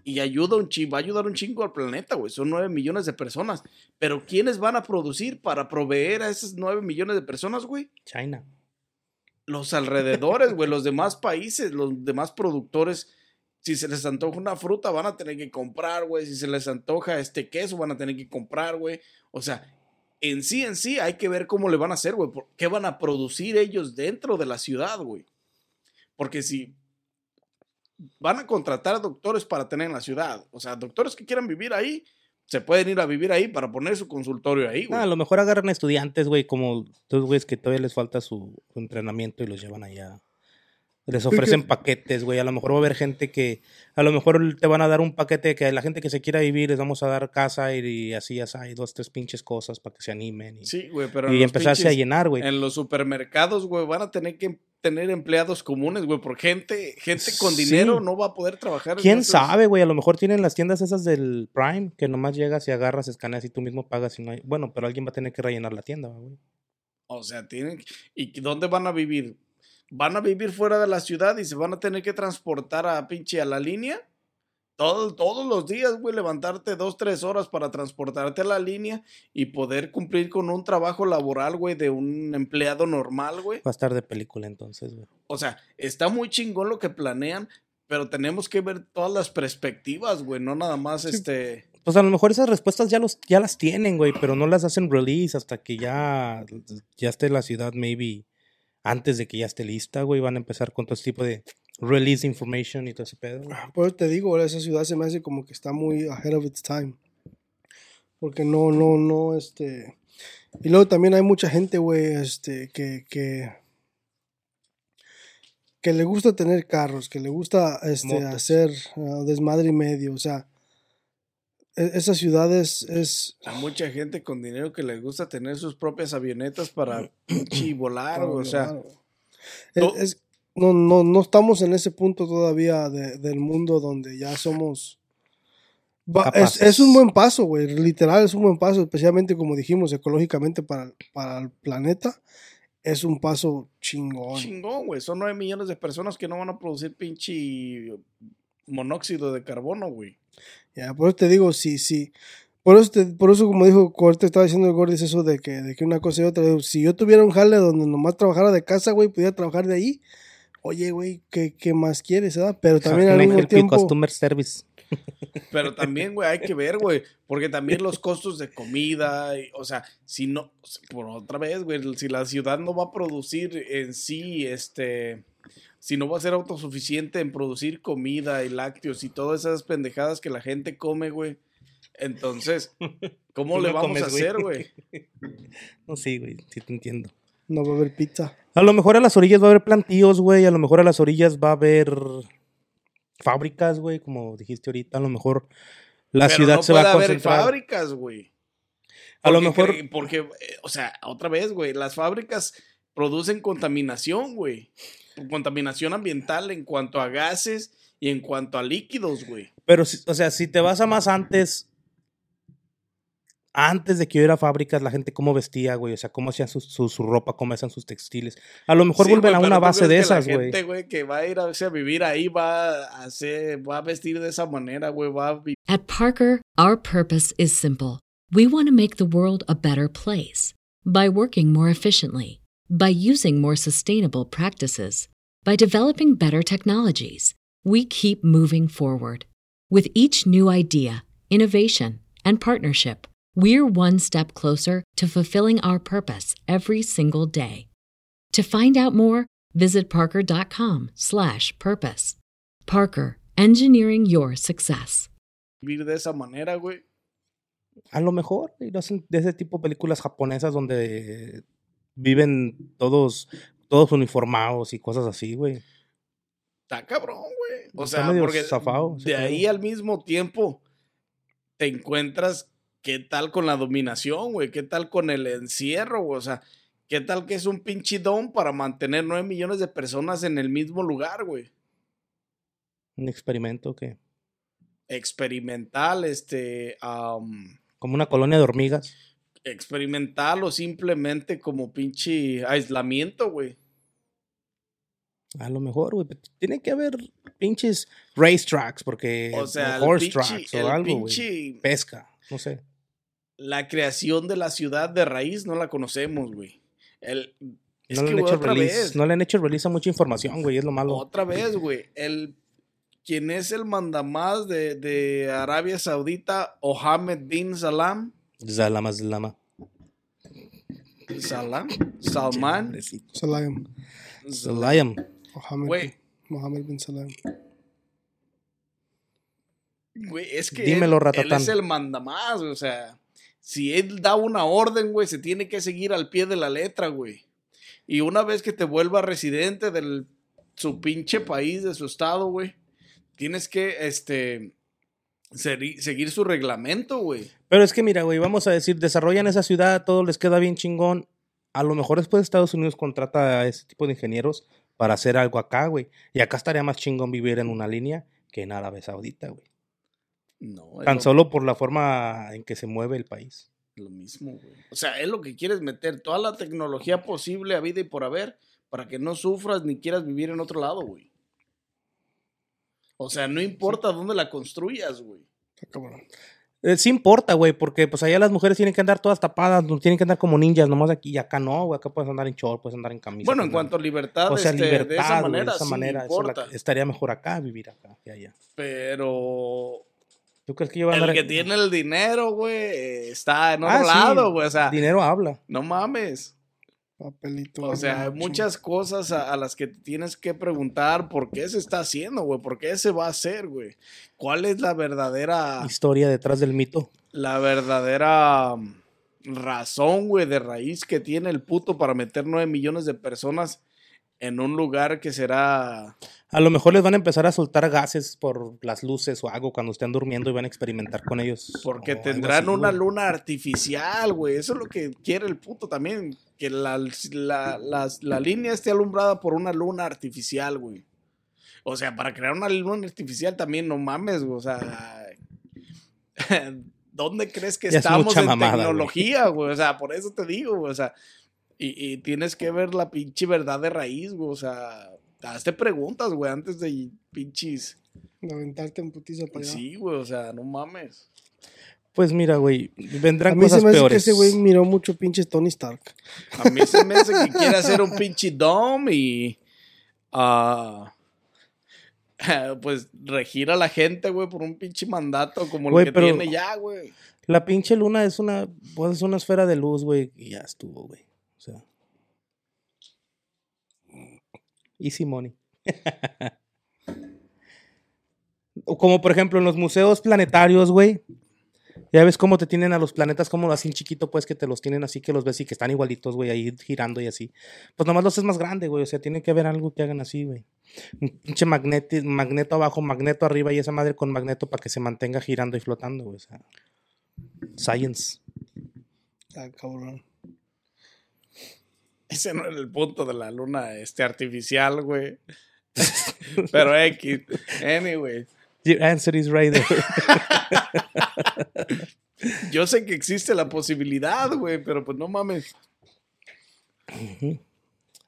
Y ayuda un chi- va a ayudar un chingo al planeta, güey. Son nueve millones de personas. Pero ¿quiénes van a producir para proveer a esas nueve millones de personas, güey?
China.
Los alrededores, güey, los demás países, los demás productores, si se les antoja una fruta, van a tener que comprar, güey. Si se les antoja este queso, van a tener que comprar, güey. O sea, en sí, en sí, hay que ver cómo le van a hacer, güey. ¿Qué van a producir ellos dentro de la ciudad, güey? Porque si van a contratar doctores para tener en la ciudad, o sea, doctores que quieran vivir ahí, se pueden ir a vivir ahí para poner su consultorio ahí, güey.
Ah, a lo mejor agarran estudiantes, güey, como dos güeyes que todavía les falta su, su entrenamiento y los llevan allá. Les ofrecen *laughs* paquetes, güey. A lo mejor va a haber gente que, a lo mejor te van a dar un paquete que a la gente que se quiera vivir les vamos a dar casa y, y así, así, hay dos, tres pinches cosas para que se animen y,
Sí, güey, pero
y empezarse a llenar, güey.
En los supermercados, güey, van a tener que tener empleados comunes, güey, porque gente, gente con
Sí.
dinero no va a poder trabajar.
¿Quién sabe, güey? A lo mejor tienen las tiendas esas del Prime que nomás llegas y agarras, escaneas y tú mismo pagas y no hay... Bueno, pero alguien va a tener que rellenar la tienda, güey.
O sea, tienen. ¿Y dónde van a vivir? ¿Van a vivir fuera de la ciudad y se van a tener que transportar a pinche a la línea? Todo- todos los días, güey, levantarte dos, tres horas para transportarte a la línea y poder cumplir con un trabajo laboral, güey, de un empleado normal, güey.
Va a estar de película entonces, güey.
O sea, está muy chingón lo que planean, pero tenemos que ver todas las perspectivas, güey, no nada más este...
Pues a lo mejor esas respuestas ya, los, ya las tienen, güey, pero no las hacen release hasta que ya, ya esté la ciudad, maybe, antes de que ya esté lista, güey, van a empezar con todo este tipo de release information y todo ese pedo.
eso te digo, esa ciudad se me hace como que está muy ahead of its time. Porque no, no, no, este. Y luego también hay mucha gente, güey, este, que, que, que le gusta tener carros, que le gusta este,
Motos.
hacer ah, desmadre y medio. O sea, e- esa ciudad es, es
Hay mucha gente con dinero que les gusta tener sus propias avionetas para *clears throat* volar, o sea.
Es-
to-
es- no, no, no estamos en ese punto todavía de- del mundo donde ya somos... Va- es, es un buen paso, güey. Literal es un buen paso, especialmente como dijimos, ecológicamente para, el- para el planeta. Es un paso chingón.
chingón, güey. Son nueve millones de personas que no van a producir pinche monóxido de carbono, güey.
Ya, por eso te digo, sí, sí. Por eso, te- por eso como dijo, ahorita estaba diciendo el Gordis eso de que, de que una cosa y otra. Si yo tuviera un jale donde nomás trabajara de casa, güey, pudiera trabajar de ahí. Oye, güey, ¿qué, qué más quieres, verdad? Pero también al mismo tiempo...
Customer service. *laughs*
Pero también, güey, hay que ver, güey, porque también los costos de comida, y- o sea, si no, por otra vez, güey, si la ciudad no va a producir en sí, este, si no va a ser autosuficiente en producir comida y lácteos y todas esas pendejadas que la gente come, güey, entonces, ¿cómo le
no
vamos a
comes,
hacer, güey? *laughs*
No, sí, güey, sí te entiendo.
No va a haber pizza.
A lo mejor a las orillas va a haber plantíos, güey. A lo mejor a las orillas va a haber fábricas, güey, como dijiste ahorita. A lo mejor la
Pero
ciudad
no
se va a
haber
concentrar.
fábricas, güey.
A lo mejor-
Porque, o sea, otra vez, güey, las fábricas producen contaminación, güey. Contaminación ambiental en cuanto a gases y en cuanto a líquidos, güey.
Pero, si- o sea, si te vas a más antes, antes de que hubiera fábricas, la gente cómo vestía, güey. O sea, cómo hacían su, su, su ropa, cómo hacían sus textiles. A lo mejor
Sí,
vuelven
güey,
a una
¿tú
base de esas,
La
güey.
gente, güey, que va a ir a, o sea, a vivir ahí va a hacer, va a vestir de esa manera, güey, va a.
At Parker, our purpose is simple. We want to make the world a better place by working more efficiently, by using more sustainable practices, by developing better technologies. We keep moving forward. With each new idea, innovation, and partnership, we're one step closer to fulfilling our purpose every single day. To find out more, visit parker.com/purpose. Parker, engineering your success.
vivir de esa manera, güey.
A lo mejor, y lo hacen de ese tipo de películas japonesas donde viven todos, todos uniformados y cosas así, güey.
Está cabrón, güey. O
Está
sea,
medio
porque
zafado
de ahí al mismo tiempo te encuentras qué tal con la dominación, güey, qué tal con el encierro, güey, o sea, qué tal que es un pinche don para mantener nueve millones de personas en el mismo lugar, güey.
Un experimento que,
Experimental, este,
como una colonia de hormigas.
experimental o simplemente como pinche aislamiento, güey.
A lo mejor, güey. Tiene que haber pinches racetracks, porque.
O sea,
horse
pinche-
tracks o algo, güey. Pesca, no sé.
La creación de la ciudad de raíz no la conocemos, güey. El, es
No le,
que,
han
güey,
hecho
otra
release,
vez,
no le han hecho release a mucha información, güey. Es lo malo.
otra vez, güey, el quien es el mandamás de, de Arabia Saudita, Mohammed bin Salam,
Zalama.
Salam, Salman,
Salam.
Zalayam.
Mohammed, bin- Mohammed bin Salam.
güey, es que
Dímelo,
él, es el mandamás, güey, o sea, si él da una orden, güey, se tiene que seguir al pie de la letra, güey. Y una vez que te vuelva residente de su pinche país, de su estado, güey, tienes que, este, seguir su reglamento, güey.
Pero es que mira, güey, vamos a decir, desarrollan esa ciudad, todo les queda bien chingón. A lo mejor después Estados Unidos contrata a ese tipo de ingenieros para hacer algo acá, güey. Y acá estaría más chingón vivir en una línea que en Arabia Saudita, güey.
No,
Tan
lo,
solo por la forma en que se mueve el país.
lo mismo, güey. O sea, es lo que quieres meter, toda la tecnología posible a vida y por haber, para que no sufras ni quieras vivir en otro lado, güey. O sea, no importa dónde la construyas, güey.
Eh, sí importa, güey, porque pues allá las mujeres tienen que andar todas tapadas, tienen que andar como ninjas, nomás aquí y acá no, güey, acá puedes andar en short, puedes andar en camisa.
Bueno, en cuanto a libertad,
o sea,
este,
libertad,
de esa manera,
de esa
sí
manera, eso la
importa.
que- estaría mejor acá vivir acá que allá.
Pero
¿Tú crees que yo voy a
el que
en-
tiene el dinero, güey, está en otro
Ah, sí,
lado, güey. O sea,
Dinero habla.
no mames.
Papelito.
O sea, hay muchas cosas a, a las que te tienes que preguntar por qué se está haciendo, güey, por qué se va a hacer, güey. ¿Cuál es la verdadera,
Historia detrás del mito.
la verdadera mm, razón, güey, de raíz que tiene el puto para meter nueve millones de personas en un lugar que será
A lo mejor les van a empezar a soltar gases por las luces o algo cuando estén durmiendo y van a experimentar con ellos.
Porque tendrán
así,
una
güey.
luna artificial, güey. Eso es lo que quiere el puto también. Que la, la, la línea esté alumbrada por una luna artificial, güey. O sea, para crear una luna artificial también, no mames, güey. O sea, *laughs* ¿dónde crees que
Ya
estamos en
mamada, güey.
tecnología, güey? O sea, por eso te digo, güey. O sea, y, y tienes que ver la pinche verdad de raíz, güey. O sea, hazte preguntas, güey, antes de pinches.
De aventarte en putiza para allá.
Sí, güey, o sea, no mames.
Pues mira, güey, vendrán
A mí
cosas
se me hace que
peores.
ese güey miró mucho pinche Tony Stark.
A mí se me hace que quiere hacer un pinche dom y. ah, *laughs* pues regir a la gente, güey, por un pinche mandato como el que
pero-
tiene ya, güey.
La pinche luna es una, pues, es una esfera de luz, güey, y ya estuvo, güey. O sea. Easy money. Como por ejemplo en los museos planetarios, güey. Ya ves cómo te tienen a los planetas como así en chiquito, pues que te los tienen así que los ves y que están igualitos, güey, ahí girando y así. Pues nomás los es más grande, güey. O sea, tiene que haber algo que hagan así, güey. Un pinche magneti- magneto abajo, magneto arriba y esa madre con magneto para que se mantenga girando y flotando, güey. O sea, science.
Ah, cabrón.
Ese no era el punto de la luna este, artificial, güey. *laughs* Pero X. Anyway. *laughs*
Your answer is right there.
Yo sé que existe la posibilidad, güey, pero pues no mames.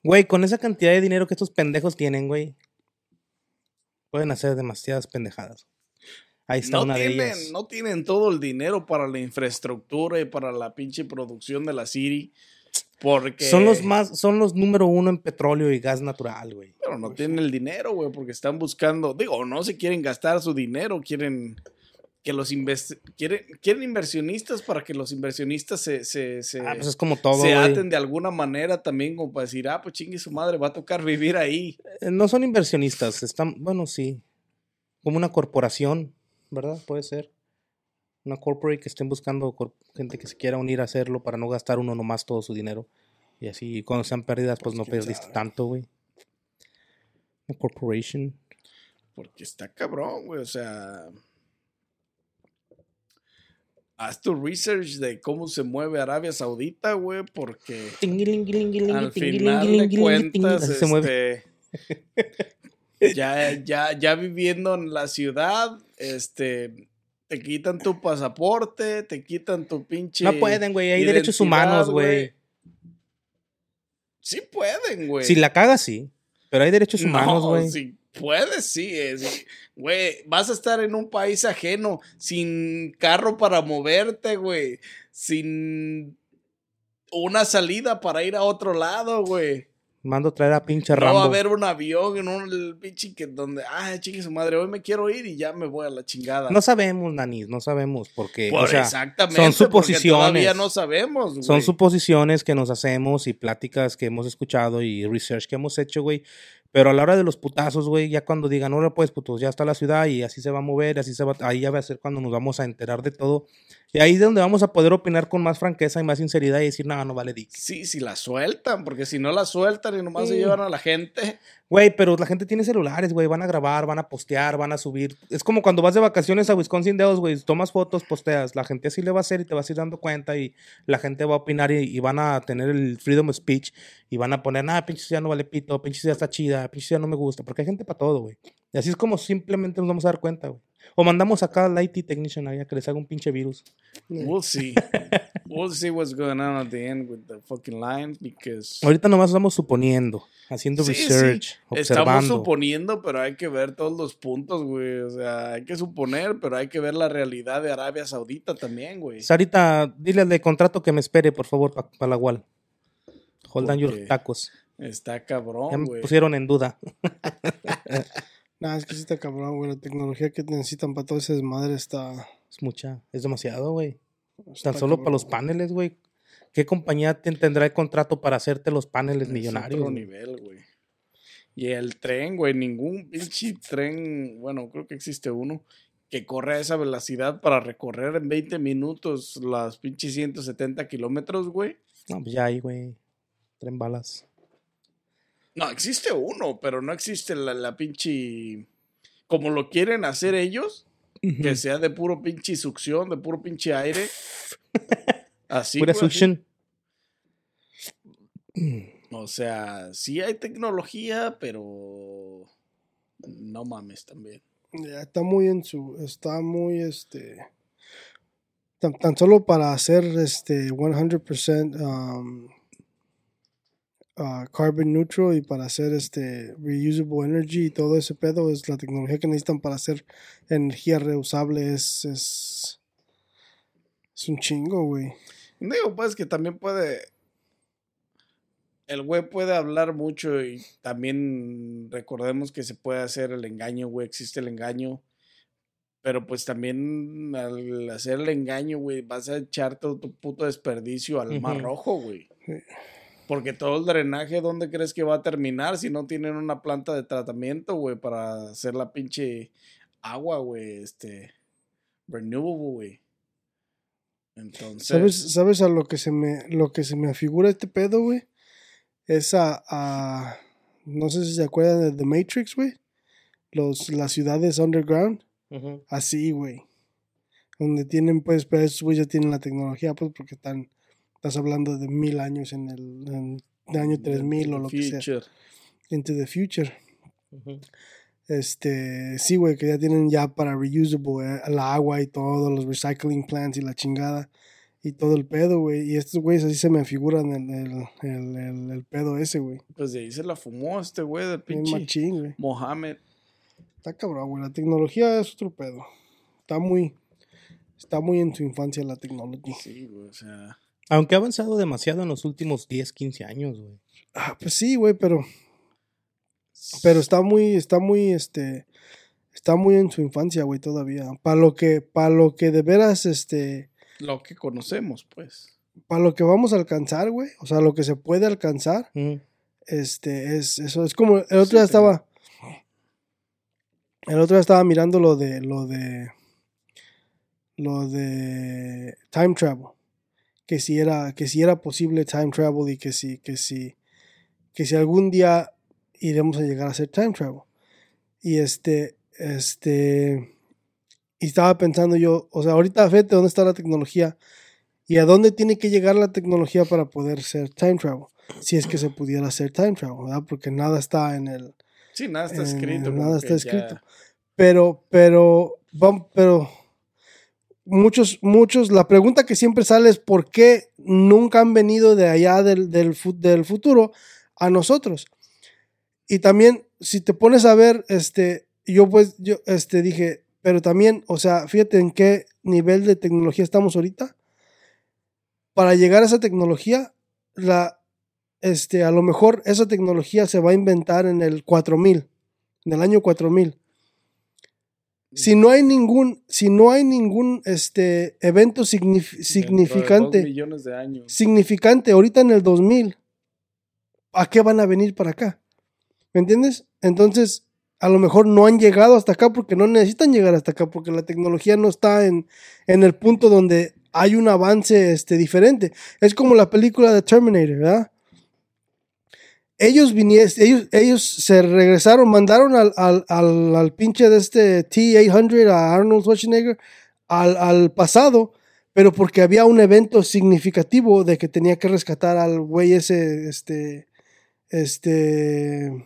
Güey, con esa cantidad de dinero que estos pendejos tienen, güey, pueden hacer demasiadas pendejadas. Ahí está
No
una de
tienen,
ellas.
no tienen todo el dinero para la infraestructura y para la pinche producción de la City. Porque.
Son los más, son los número uno en petróleo y gas natural, güey.
Pero no tienen el dinero, güey, porque están buscando. Digo, no se quieren gastar su dinero, quieren que los quieren, quieren inversionistas para que los inversionistas se, se, se,
Ah, pues es como todo,
se aten de alguna manera también, como para decir, ah, pues chingue su madre, va a tocar *laughs* vivir ahí.
Eh, No son inversionistas, están, bueno, sí. Como una corporación, ¿verdad? Puede ser. Una corporate que estén buscando gente que se quiera unir a hacerlo para no gastar uno nomás todo su dinero. Y así, cuando sean pérdidas, pues no perdiste
sabe.
tanto, güey. Una corporation.
Porque está cabrón, güey, o sea. Haz tu research de cómo se mueve Arabia Saudita, güey, porque al final de cuentas,
Se mueve.
este, ya, ya, ya viviendo en la ciudad, este, te quitan tu pasaporte, te quitan tu pinche.
No pueden, güey. Hay derechos humanos, güey.
Sí pueden, güey.
Si la cagas, sí. Pero hay derechos humanos,
No,
güey.
si puedes, sí. Güey, vas a estar en un país ajeno, sin carro para moverte, güey. Sin una salida para ir a otro lado, güey.
Mando traer a pinche
No
Rambo.
va a haber un avión en un pinche que donde, ah, chingue su madre, hoy me quiero ir y ya me voy a la chingada.
No sabemos, Nanis, no sabemos. Porque,
Por
o sea,
exactamente.
son suposiciones.
Todavía no sabemos, güey.
son suposiciones que nos hacemos y pláticas que hemos escuchado y research que hemos hecho, güey. Pero a la hora de los putazos, güey, ya cuando digan, ahora pues, putos, ya está la ciudad y así se va a mover, así se va, ahí ya va a ser cuando nos vamos a enterar de todo. Y ahí es donde vamos a poder opinar con más franqueza y más sinceridad y decir, no, no vale dick.
Sí, si la sueltan, porque si no la sueltan y nomás se
Sí.
llevan a la gente.
Güey, pero la gente tiene celulares, güey. Van a grabar, van a postear, van a subir. Es como cuando vas de vacaciones a Wisconsin Dells, güey. Tomas fotos, posteas. La gente así le va a hacer y te vas a ir dando cuenta y la gente va a opinar y, y van a tener el freedom of speech y van a poner, nada, pinche ciudad no vale pito, pinche ciudad está chida, pinche ciudad no me gusta. Porque hay gente para todo, güey. Y así es como simplemente nos vamos a dar cuenta, güey. O mandamos acá al IT technician ahí a que les haga un pinche virus.
We'll *laughs* see. we'll see what's going on at the end with the fucking lines because
Ahorita nomás estamos suponiendo, haciendo
Sí, sí.
research,
estamos
observando.
suponiendo, pero hay que ver todos los puntos, güey. O sea, hay que suponer, pero hay que ver la realidad de Arabia Saudita también, güey.
Sarita, dile al de contrato que me espere, por favor, para la wall. Hold on your tacos.
Está
Ya
cabrón,
me
güey.
pusieron en duda. *laughs*
Nah, es que sí está cabrón, güey. La tecnología que necesitan para todo ese desmadre está.
Es mucha, es demasiado, güey.
está
Tan solo para los paneles, güey. ¿Qué compañía te tendrá el contrato para hacerte los paneles
Es
millonarios?
otro
güey?
nivel, güey. Y el tren, güey, ningún pinche tren, bueno, creo que existe uno que corre a esa velocidad para recorrer en 20 minutos las pinches 170 kilómetros, güey.
No, pues ya ahí, güey. Tren balas.
No, existe uno, pero no existe la, la pinche... Como lo quieren hacer ellos, que sea de puro pinche succión, de puro pinche aire. *laughs* Así.
Pura
güey, así.
suction.
O sea, sí hay tecnología, pero no mames también.
Ya está muy en su. Está muy este. Tan, tan solo para hacer este 100% um, uh, carbon neutral y para hacer este reusable energy y todo ese pedo es la tecnología que necesitan para hacer energía reusable es es, es un chingo, güey.
Digo, pues que también puede. El güey puede hablar mucho y también recordemos que se puede hacer el engaño, güey. Existe el engaño. Pero pues también al hacer el engaño, güey, vas a echar todo tu puto desperdicio al mar rojo, güey.
Sí.
Porque todo el drenaje, ¿dónde crees que va a terminar si no tienen una planta de tratamiento, güey, para hacer la pinche agua, güey, este, renewable, güey? Entonces,
¿Sabes, ¿Sabes a lo que se me lo que se me afigura este pedo, güey? Es a, a- no sé si se acuerdan de The Matrix, güey. Los las ciudades underground, así, güey. Donde tienen pues pero esos güey ya tienen la tecnología pues porque están estás hablando de mil años en el en el año 3000 o lo que sea. Into the future.
Ujú.
Este, sí, güey, que ya tienen ya para reusable eh, el agua y todo, los recycling plants y la chingada y todo el pedo, güey. Y estos güeyes así se me figuran el, el, el, el- el pedo ese, güey.
Pues de ahí se la fumó este güey del pinche
machín, güey.
Mohamed.
Está cabrón, güey. La tecnología es otro pedo. Está muy, está muy en su infancia la tecnología.
Sí, güey, o sea.
Aunque ha avanzado demasiado en los últimos 10, 15 años, güey.
Ah, pues sí, güey, pero, pero está muy, está muy, este, está muy en su infancia, güey, todavía. Para lo que, para lo que de veras, este,
Lo que conocemos, pues.
para lo que vamos a alcanzar, güey, o sea, lo que se puede alcanzar, este, es eso. Es como, el otro
Sí,
día estaba, el otro día estaba mirando lo de, lo de, lo de time travel, que si era, que si era posible time travel y que si, que si, que si algún día iremos a llegar a hacer time travel. Y este, este, y estaba pensando yo, o sea, ahorita fíjate dónde está la tecnología y a dónde tiene que llegar la tecnología para poder ser time travel. Si es que se pudiera hacer time travel, ¿verdad? Porque nada está en el,
Sí, nada está
Eh,
escrito.
nada
como
está
que ya-
escrito. pero, pero, pero muchos, muchos, la pregunta que siempre sale es por qué nunca han venido de allá del, del, fu- del futuro a nosotros. Y también, si te pones a ver, este, yo pues, yo, este, dije, pero también, o sea, fíjate en qué nivel de tecnología estamos ahorita. Para llegar a esa tecnología, la, este, a lo mejor esa tecnología se va a inventar en el 4000, en el año 4000 si no hay ningún, si no hay ningún este, evento signif-
de
significante,
millones de años.
significante ahorita en el 2000, ¿a qué van a venir para acá? ¿Me entiendes? Entonces, a lo mejor no han llegado hasta acá porque no necesitan llegar hasta acá, porque la tecnología no está en, en el punto donde hay un avance este, diferente. Es como la película de Terminator, ¿verdad? Ellos vinieron, ellos, ellos se regresaron, mandaron al, al, al, al pinche de este T-800 a Arnold Schwarzenegger al, al pasado, pero porque había un evento significativo de que tenía que rescatar al güey ese, este, este,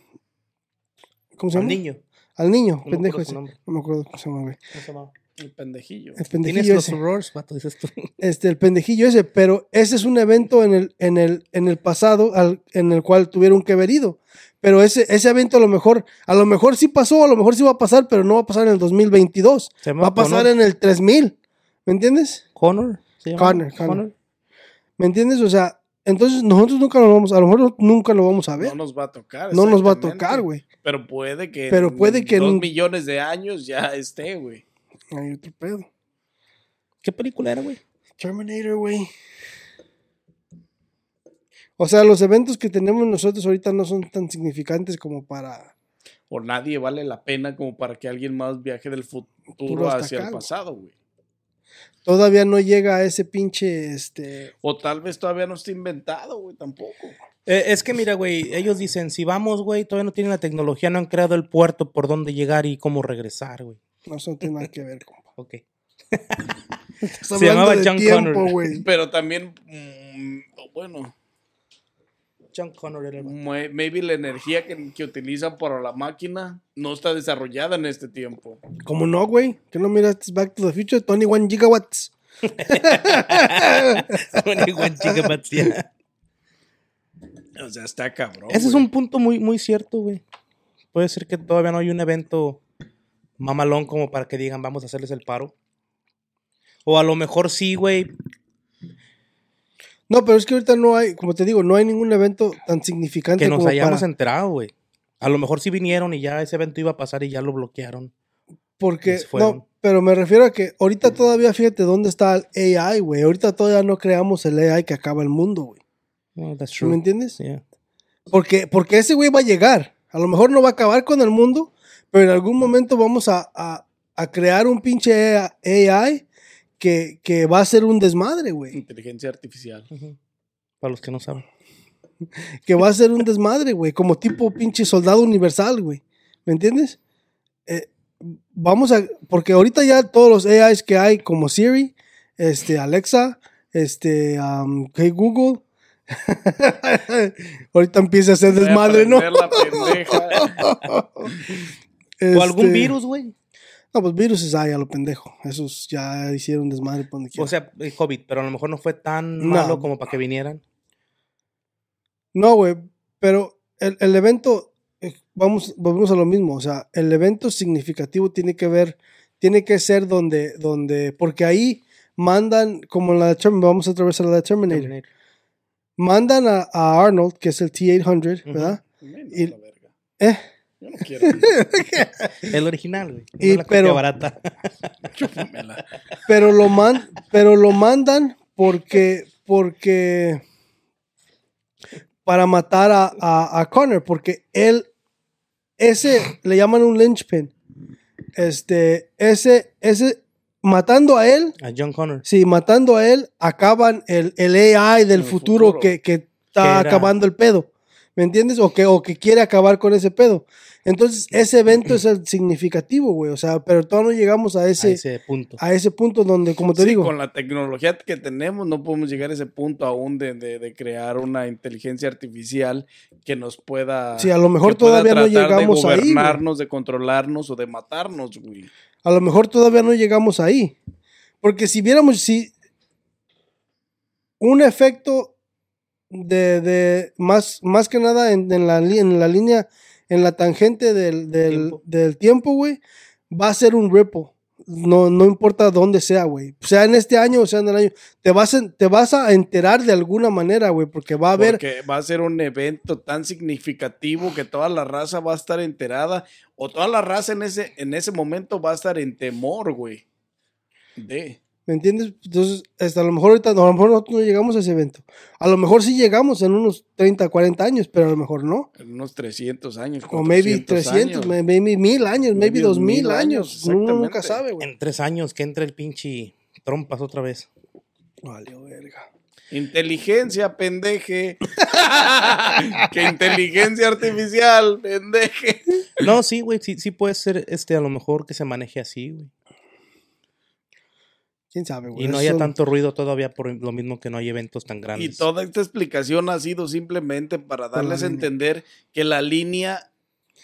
¿cómo se
Al
llama?
niño.
Al niño,
No me
pendejo ese. No me acuerdo cómo se llama, güey.
¿Cómo
El pendejillo.
El
Tienes
pendejillo
los
ese.
horrors, vato, dices tú. *laughs*
Este, el pendejillo ese, pero ese es un evento en el, en el, en el pasado al- en el cual tuvieron que haber ido. Pero ese, ese evento a lo mejor, a lo mejor sí pasó, a lo mejor sí va a pasar, pero no va a pasar en el 2022.
Se llama
Va a pasar
Connor.
en el 3000. ¿Me entiendes?
Connor. ¿se llama?
Connor, Connor. ¿Me entiendes? O sea, entonces nosotros nunca lo vamos, a lo mejor nunca lo vamos a ver.
No nos va a tocar.
No nos va a tocar, güey.
Pero puede que.
Pero
en
puede que en
Dos
un-
millones de años ya esté, güey.
Hay otro pedo.
¿Qué película era, güey?
Terminator, güey. O sea, los eventos que tenemos nosotros ahorita no son tan significantes como para...
O nadie vale la pena como para que alguien más viaje del futuro hacia
acá,
el pasado, güey.
Todavía no llega a ese pinche, este...
O tal vez todavía no está inventado, güey, tampoco.
Eh, es que mira, güey, ellos dicen, si vamos, güey, todavía no tienen la tecnología, no han creado el puerto por dónde llegar y cómo regresar, güey.
No, eso no tiene nada que ver, compa.
Ok. Se llamaba John
tiempo,
Connor.
güey.
Pero también, mm, bueno,
John Connor era el
maybe la energía que, que utilizan para la máquina no está desarrollada en este tiempo.
¿Cómo no, güey? ¿Que no miraste Back to the Future? 21 gigawatts.
21 gigabits, yeah.
O sea, está cabrón.
Ese es un punto muy, muy cierto, güey. Puede ser que todavía no hay un evento mamalón como para que digan, vamos a hacerles el paro. O a lo mejor sí, güey.
No, pero es que ahorita no hay, como te digo, no hay ningún evento tan significante
Que nos
como
hayamos
para...
enterado, güey. A lo mejor sí vinieron y ya ese evento iba a pasar y ya lo bloquearon.
Porque, no, pero me refiero a que ahorita todavía, fíjate dónde está el AI, güey. Ahorita todavía no creamos el AI que acaba el mundo, güey.
Oh, that's
¿Sí
true.
¿Me entiendes?
Yeah.
Porque, porque ese güey va a llegar. A lo mejor no va a acabar con el mundo, pero en algún momento vamos a, a- a crear un pinche AI que, que va a ser un desmadre, güey.
Inteligencia artificial.
Para los que no saben. *laughs*
Que va a ser un desmadre, güey. Como tipo pinche soldado universal, güey. ¿Me entiendes? Eh, vamos a. Porque ahorita ya todos los AIs que hay, como Siri, este, Alexa, este, um, Hey Google. *laughs* ahorita empieza a ser
a
desmadre, ¿no?
la pendeja. *laughs*
O algún
Este,
virus, güey.
No, pues virus es hay a lo pendejo. Esos ya hicieron desmadre por donde quiera.
O sea, el COVID, pero a lo mejor no fue tan
No.
malo como para que vinieran.
No, güey, pero el, el evento, eh, vamos, volvemos a lo mismo, o sea, el evento significativo tiene que ver, tiene que ser donde, donde, porque ahí mandan, como en la de Terminator, vamos otra vez a la de Terminator,
Terminator.
mandan a, a Arnold, que es el T-800,
Ujú.
¿verdad?
Menos
Y-
la verga.
Eh,
Yo no quiero. *laughs*
El original, güey.
Y
No la copia
pero-
barata. *laughs*
Pero lo man, pero lo mandan porque, porque, para matar a, a, a Connor, porque él, ese, le llaman un linchpin, este, ese, ese, matando a él,
A John Connor.
Sí, matando a él, acaban el, el AI del
El
futuro,
futuro.
Que, que está
Que
acabando el pedo. ¿Me entiendes? O que, o que quiere acabar con ese pedo. Entonces, ese evento es el significativo, güey. O sea, pero todavía no llegamos a
A
ese,
punto.
a ese punto donde, como te
Sí,
digo,
con la tecnología que tenemos no podemos llegar a ese punto aún de, de- de crear una inteligencia artificial que nos pueda...
Sí, a lo mejor todavía no llegamos ahí,
de gobernarnos, de controlarnos o de matarnos, güey.
a lo mejor todavía no llegamos ahí. Porque si viéramos, si un efecto de, de más, más que nada en, en la, en la línea, en la tangente del, del,
Tiempo.
del tiempo, güey, va a ser un ripple. No, no importa dónde sea, güey. Sea en este año o sea en el año. Te vas, a- te vas a enterar de alguna manera, güey, porque va a haber.
Porque va a ser un evento tan significativo que toda la raza va a estar enterada o toda la raza en ese, en ese momento va a estar en temor, güey. De...
¿Me entiendes? Entonces, hasta a lo mejor ahorita, no, a lo mejor nosotros no llegamos a ese evento. A lo mejor sí llegamos en unos 30, 40 años, pero a lo mejor no.
En unos 300 años.
O maybe
400
300,
años.
may- maybe mil años, maybe
Maybe
dos mil
mil
años.
años,
Uno nunca sabe, güey.
En tres años que entre el pinche trompas otra vez.
Valió verga.
Inteligencia, pendeje. *laughs* que inteligencia artificial, pendeje.
No, sí, güey, sí, sí puede ser este a lo mejor que se maneje así, güey.
¿Quién sabe, güey?
Y no haya tanto ruido todavía por lo mismo que no hay eventos tan
Y
grandes.
toda esta explicación ha sido simplemente para darles a entender que la línea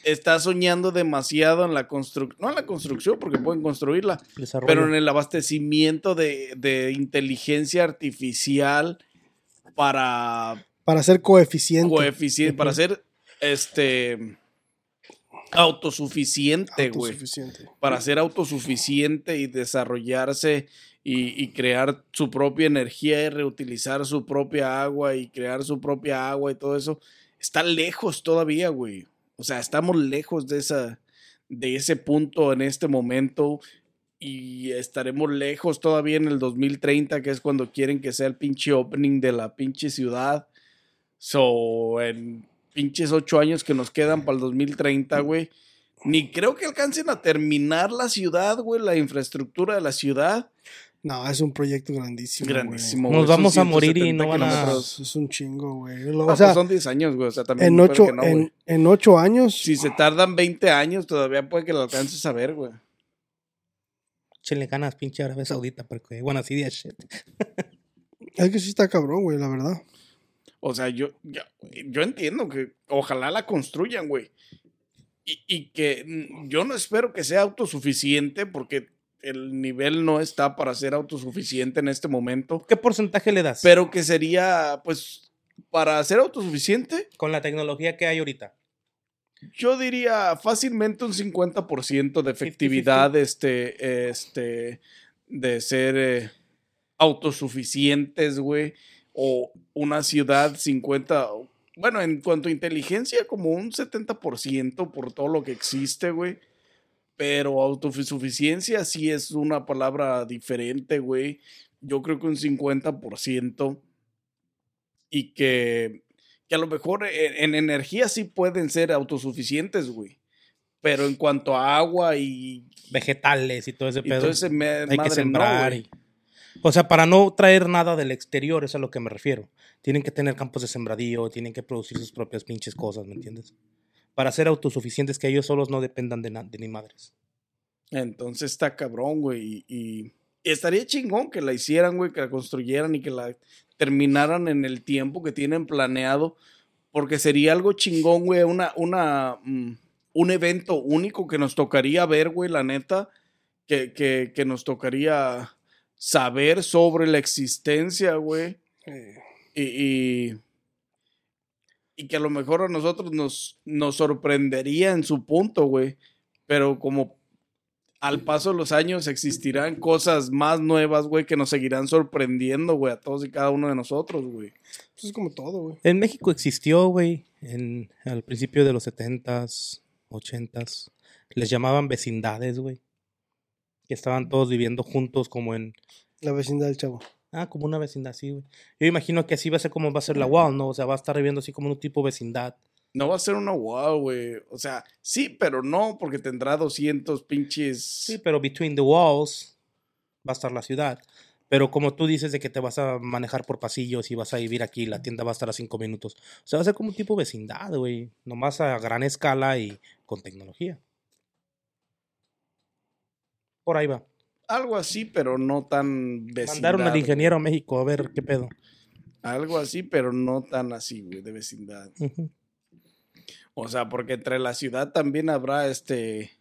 está soñando demasiado en la construcción, no en la construcción, porque pueden construirla,
Desarrollo.
pero en el abastecimiento de, de inteligencia artificial para
Para ser coeficiente.
coeficiente, para ser este autosuficiente, güey.
autosuficiente.
Para ser autosuficiente y desarrollarse y, crear su propia energía y reutilizar su propia agua y crear su propia agua y todo eso, está lejos todavía, güey. O sea, estamos lejos de esa de ese punto en este momento y estaremos lejos todavía en el 2030, que es cuando quieren que sea el pinche opening de la pinche ciudad. So, en pinches ocho años que nos quedan para el 2030, güey, ni creo que alcancen a terminar la ciudad, güey, la infraestructura de la ciudad.
No, es un proyecto grandísimo. güey.
Grandísimo.
Nos
güey, son
vamos a morir y
170
no van a-.
Es un chingo, güey.
Ah,
O
pues
sea,
son 10 años, güey. O sea, también
en
puede
ocho,
que no, güey.
en, en ocho años.
Si se tardan 20 años, todavía puede que lo alcances a ver, güey.
Échenle ganas, pinche Arabia Saudita, porque bueno, así de shit. *laughs*
Es que sí está cabrón, güey, la verdad.
O sea, yo, yo, yo entiendo que ojalá la construyan, güey. Y, y que mm, yo no espero que sea autosuficiente porque el nivel no está para ser autosuficiente en este momento.
¿Qué porcentaje le das?
Pero que sería, pues, para ser autosuficiente,
con la tecnología que hay ahorita.
yo diría fácilmente un 50% de efectividad este, este, de ser eh, autosuficientes, güey. O una ciudad 50, bueno, en cuanto a inteligencia, como un 70% por todo lo que existe, güey. Pero autosuficiencia sí es una palabra diferente, güey. Yo creo que un 50%. Y que, que a lo mejor en, en energía sí pueden ser autosuficientes, güey. Pero en cuanto a agua y,
Vegetales y todo ese pedo. hay que
no,
sembrar.
güey.
y- o sea, para no traer nada del exterior, es a lo que me refiero. Tienen que tener campos de sembradío, tienen que producir sus propias pinches cosas, ¿me entiendes? Para ser autosuficientes, que ellos solos no dependan de, de ni madres.
Entonces está cabrón, güey. Y, estaría chingón que la hicieran, güey, que la construyeran y que la terminaran en el tiempo que tienen planeado. Porque sería algo chingón, güey. Una, una, mm, un evento único que nos tocaría ver, güey, la neta. Que, que, que nos tocaría saber sobre la existencia, güey. Y, y, y que a lo mejor a nosotros nos, nos sorprendería en su punto, güey. Pero como al paso de los años existirán cosas más nuevas, güey, que nos seguirán sorprendiendo, güey, a todos y cada uno de nosotros, güey.
pues es como todo, güey.
En México existió, güey, en, al principio de los 70s, 80s. Les llamaban vecindades, güey. Que estaban todos viviendo juntos como en...
La vecindad del chavo.
Ah, como una vecindad, sí, güey. Yo imagino que así va a ser como va a ser la WOW, ¿no? O sea, va a estar viviendo así como un tipo vecindad.
No va a ser una wow, güey. O sea, sí, pero no, porque tendrá 200 pinches...
Sí, pero between the walls va a estar la ciudad. Pero como tú dices de que te vas a manejar por pasillos y vas a vivir aquí, la tienda va a estar a cinco minutos. O sea, va a ser como un tipo vecindad, güey. Nomás a gran escala y con tecnología. Por ahí va.
Algo así, pero no tan vecindad.
Mandaron al ingeniero a México a ver qué pedo.
Algo así, pero no tan así, güey, de vecindad. O sea, porque entre la ciudad también habrá este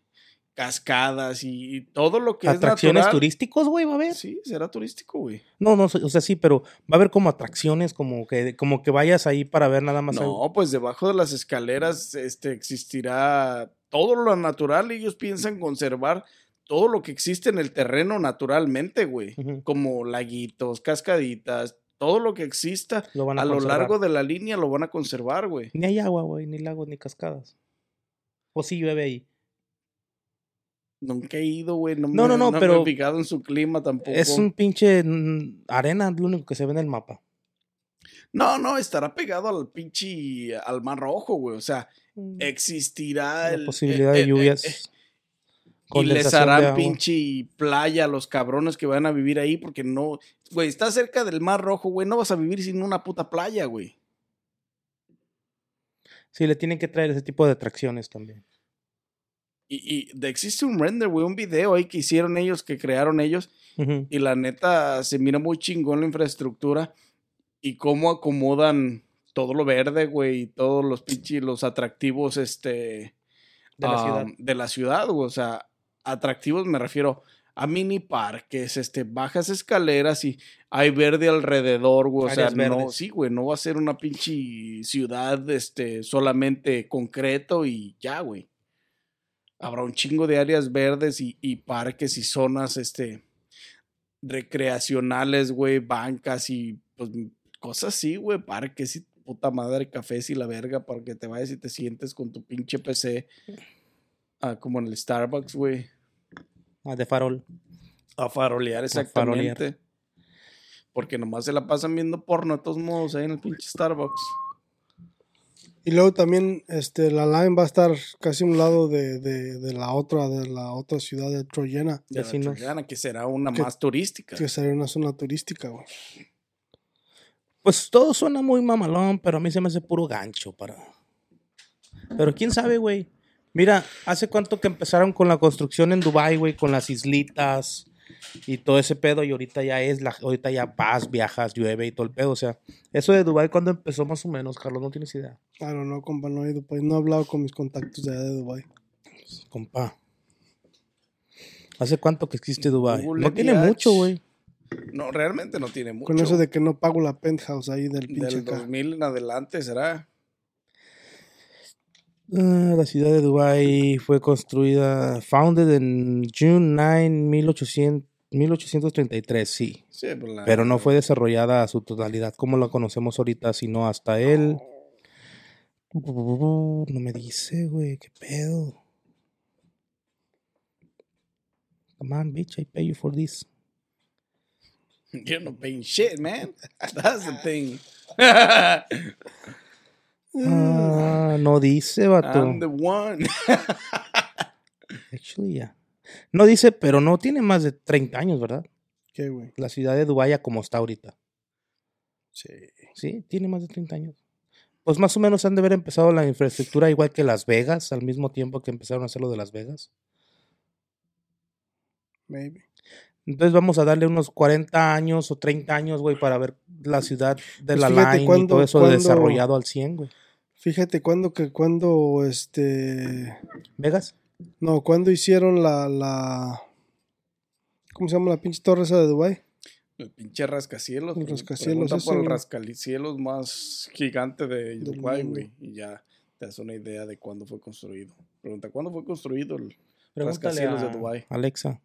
cascadas y todo lo que
Atracciones
es natural.
turísticos, güey, va a haber.
Sí, será turístico, güey.
No, no, o sea, sí, pero va a haber como atracciones, como que, como que vayas ahí para ver nada más.
No, pues debajo de las escaleras este, existirá todo lo natural y ellos piensan conservar todo lo que existe en el terreno naturalmente, güey. Como laguitos, cascaditas, todo lo que exista
Lo van a
a, lo largo de la línea lo van a conservar, güey.
Ni hay agua, güey, ni lagos, ni cascadas. O sí llueve ahí.
Nunca he ido, güey. No,
No,
me-
no, no, pero
he fijado en su clima tampoco.
Es un pinche mm, arena, lo único que se ve en el mapa.
No, no, estará pegado al pinche al mar rojo, güey. O sea, existirá
Mm. La
el-
posibilidad
eh,
de
eh,
lluvias.
Y les harán pinche playa a los cabrones que van a vivir ahí porque no, güey, está cerca del mar rojo, güey, no vas a vivir sin una puta playa, güey.
Sí, le tienen que traer ese tipo de atracciones también.
Y, y de- existe un render, güey, un video ahí que hicieron ellos, que crearon ellos, y la neta se mira muy chingón la infraestructura y cómo acomodan todo lo verde, güey, y todos los pinches, los atractivos, este,
De la ciudad.
de la ciudad, güey. O sea, atractivos me refiero a mini parques, este, bajas escaleras y hay verde alrededor, güey. O sea, no, sí, güey, no va a ser una pinche ciudad, este, solamente concreto y ya, güey. Habrá un chingo de áreas verdes y, y parques y zonas, este, recreacionales, güey, bancas y pues cosas así, güey, parques y puta madre, cafés y la verga para que te vayas y te sientes con tu pinche PC ah, como en el Starbucks, güey,
Ah, de farol.
a farolear
farolear.
exactamente. Porque nomás se la pasan viendo porno de todos modos ahí en el pinche Starbucks.
Y luego también este, la line va a estar casi a un lado de, de, de la otra, de la otra ciudad de Troyena,
De Troyana, que será una
que-
más turística.
que sería una zona turística, güey.
Pues todo suena muy mamalón, pero a mí se me hace puro gancho para. Pero quién sabe, güey. Mira, ¿hace cuánto que empezaron con la construcción en Dubai, güey? Con las islitas y todo ese pedo. Y ahorita ya es, la, ahorita ya vas, viajas, llueve y todo el pedo. O sea, eso de Dubai, ¿cuándo empezó más o menos, Carlos? No tienes idea.
I don't know, compa, no he ido, pues no he hablado con mis contactos de allá de Dubai.
Compa. ¿Hace cuánto que existe Dubai?
Google
No tiene mucho, güey.
No, realmente no tiene mucho.
Con eso de que no pago la penthouse ahí del pinche
Del
acá.
2000 en adelante será.
Ah, la ciudad de Dubai fue construida, founded en June 9, 1800, 1833, sí.
Sí, pues la-
Pero no fue desarrollada a su totalidad como la conocemos ahorita, sino hasta él. No me dice, güey, qué pedo. Come on, bitch, I pay you for this.
You're not paying shit, man. *laughs* That's the thing. *laughs*
Ah, no dice, vato.
I'm the one. *laughs*
Actually, yeah. No dice, pero no tiene más de 30 años, ¿verdad?
¿Qué, güey?
La ciudad de Dubái como está ahorita.
Sí.
Sí, tiene más de 30 años. Pues más o menos han de haber empezado la infraestructura igual que Las Vegas, al mismo tiempo que empezaron a hacer lo de Las Vegas.
Maybe.
Entonces vamos a darle unos 40 años o 30 años, güey, para ver la ciudad de
Pues
la line y todo eso desarrollado al 100, güey.
Fíjate cuando que cuando este
¿Vegas?
no, cuando hicieron la la ¿cómo se llama la pinche torre esa de Dubai?
El pinche rascacielos.
El rascacielos
pregunta por el rascacielos más gigante de
mundo.
güey. Y ya te das una idea de cuándo fue construido. Pregunta, ¿cuándo fue construido el
Pregúntale
rascacielos
a
de Dubái?
Alexa.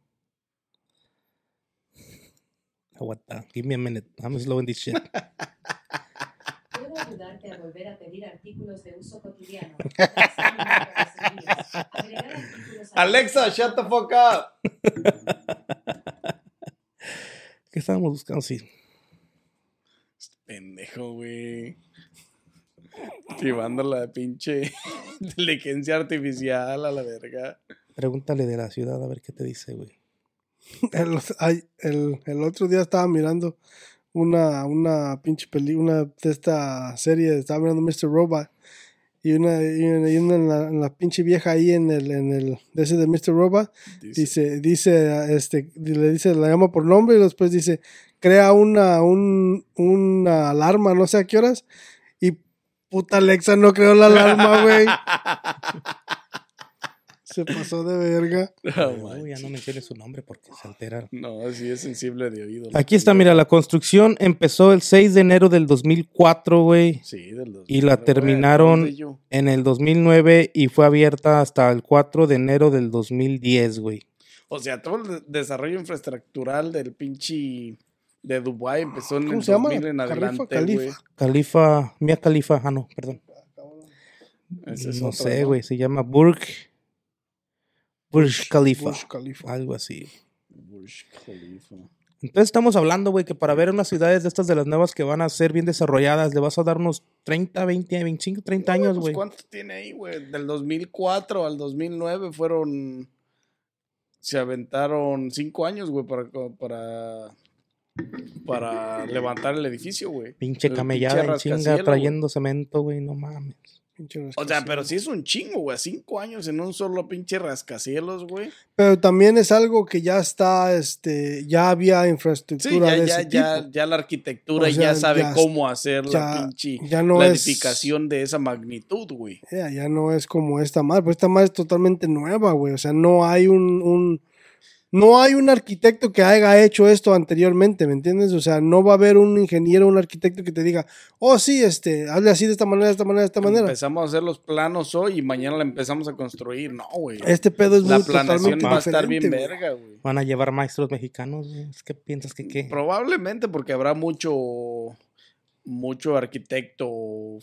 Aguanta, give me a minute. I'm slow in this shit. *laughs*
Volver a pedir artículos de uso cotidiano. *laughs*
Alexa, shut the fuck up.
¿Qué estábamos buscando? Sí.
Pendejo, güey. Activando la pinche *laughs* inteligencia artificial a la verga.
Pregúntale de la ciudad a ver qué te dice, güey. *laughs*
El, el otro día estaba mirando una, una pinche película de esta serie, estaba mirando Mr. Robot. Y una, y una, y una en, la, en la pinche vieja ahí en el, en el, de ese de Mr. Robot, dice, dice, este, le dice, la llama por nombre y después dice, crea una, un, una alarma, no sé a qué horas. Y puta Alexa no creó la alarma, güey. *laughs* Se pasó de verga. *laughs*
No,
Uy, ya no menciones su nombre porque se altera.
No, sí es sensible de oído.
Aquí está, mira, la construcción empezó el 6 de enero del 2004, güey.
Sí, del dos-
Y la terminaron en el 2009 y fue abierta hasta el 4 de enero del 2010, güey.
O sea, todo el de- desarrollo infraestructural del pinche de Dubai empezó en
¿Cómo
el
se llama?
2000 en adelante,
Khalifa.
güey.
Califa, Mia Califa, ah, no, perdón.
Ese es
no sé, güey, se llama Burj. Burj Khalifa.
Burj Khalifa.
Algo así.
Burj Khalifa.
Entonces estamos hablando, güey, que para ver unas ciudades de estas de las nuevas que van a ser bien desarrolladas, le vas a dar unos 30, 20, 25, 30 años,
Pues,
güey.
¿Cuánto tiene ahí, güey? Del 2004 al 2009 fueron. Se aventaron cinco años, güey, para, para. Para levantar el edificio, güey.
Pinche
El
camellada en chinga trayendo cemento, güey, no mames.
Pinche
O sea, pero sí es un chingo, güey. Cinco años en un solo pinche rascacielos, güey.
Pero también es algo que ya está, este, ya había
Sí,
infraestructura
ya,
de
ya,
ese
ya,
tipo.
ya la arquitectura
O sea,
ya sabe
ya-
cómo hacer la pinche.
ya no
la
es-
edificación de esa magnitud, güey.
Ya, ya no es como esta madre, pues esta madre es totalmente nueva, güey. O sea, no hay un, un- no hay un arquitecto que haya hecho esto anteriormente, ¿me entiendes? O sea, no va a haber un ingeniero, un arquitecto que te diga, oh sí, este, hazle así de esta manera, de esta manera, de esta manera.
Empezamos a hacer los planos hoy y mañana la empezamos a construir. No, güey.
Este pedo es
La
muy
planeación va a estar bien
güey.
verga, güey.
Van a llevar maestros mexicanos, güey. ¿Qué piensas que qué?
Probablemente porque habrá mucho mucho arquitecto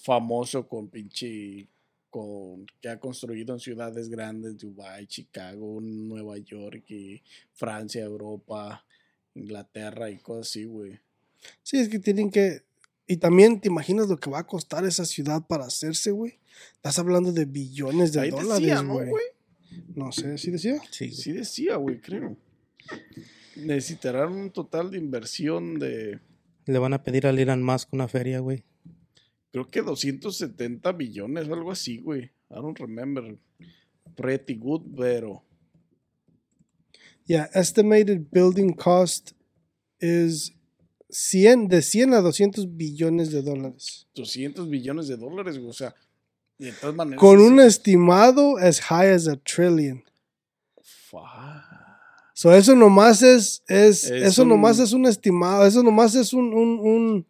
famoso con pinche con que ha construido en ciudades grandes, Dubai, Chicago, Nueva York y Francia, Europa, Inglaterra y cosas así, güey.
Sí, es que tienen que, Y también te imaginas lo que va a costar esa ciudad para hacerse, güey. Estás hablando de billones de
Ahí
dólares,
decía, ¿no,
güey.
güey?
No sé, ¿sí decía?
Sí, güey.
Sí decía, güey, creo. Necesitarán un total de inversión de,
Le van a pedir al Elon Musk una feria, güey.
Creo que 270 billones, algo así, güey. I don't remember. Pretty good, pero...
Yeah, estimated building cost is 100, de 100 a 200 billones de dólares.
200 billones de dólares, güey. O sea, de todas maneras.
Con
es-
un estimado as high as a trillion.
Fuck.
So eso nomás es, es,
Es
eso
un-
nomás es un estimado, eso nomás es un, un, un,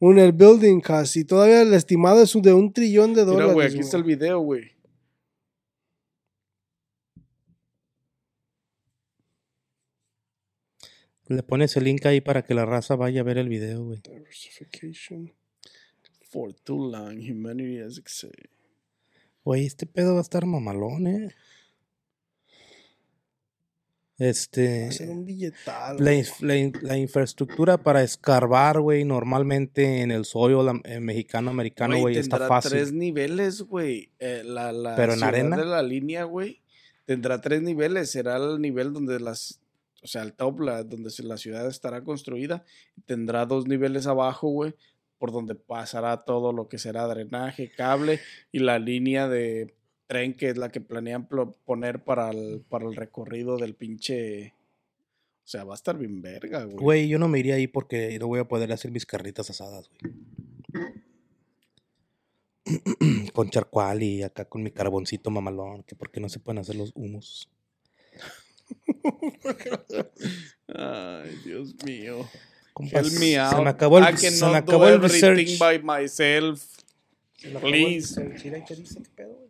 un el building cost y todavía el estimado es de un trillón de
Mira,
dólares.
güey, aquí está el video, güey.
Le pones el link ahí para que la raza vaya a ver el video, güey.
Diversification.
For too long, humanity has excelled.
Güey, este pedo va a estar mamalón, eh. Este.
Ser un billetal.
La, la la infraestructura para escarbar, güey, normalmente en el soil am- eh, mexicano, americano, güey, está
tendrá
fácil.
tres niveles, güey. Eh, la, la
Pero en arena.
de la línea, güey, tendrá tres niveles. Será el nivel donde las, o sea, el top, la- donde la ciudad estará construida. Tendrá dos niveles abajo, güey, por donde pasará todo lo que será drenaje, cable y la línea de tren que es la que planean poner para el, para el recorrido del pinche... O sea, va a estar bien verga, güey.
Güey, yo no me iría ahí porque no voy a poder hacer mis carritas asadas, güey. *clears throat* con charcual y acá con mi carboncito mamalón, que por qué no se pueden hacer los humos.
Ay, Dios mío.
Compas,
Help me out.
Se me acabó el,
I
se me
do
acabó el research.
by myself. Please.
¿qué dice? ¿Qué pedo, güey?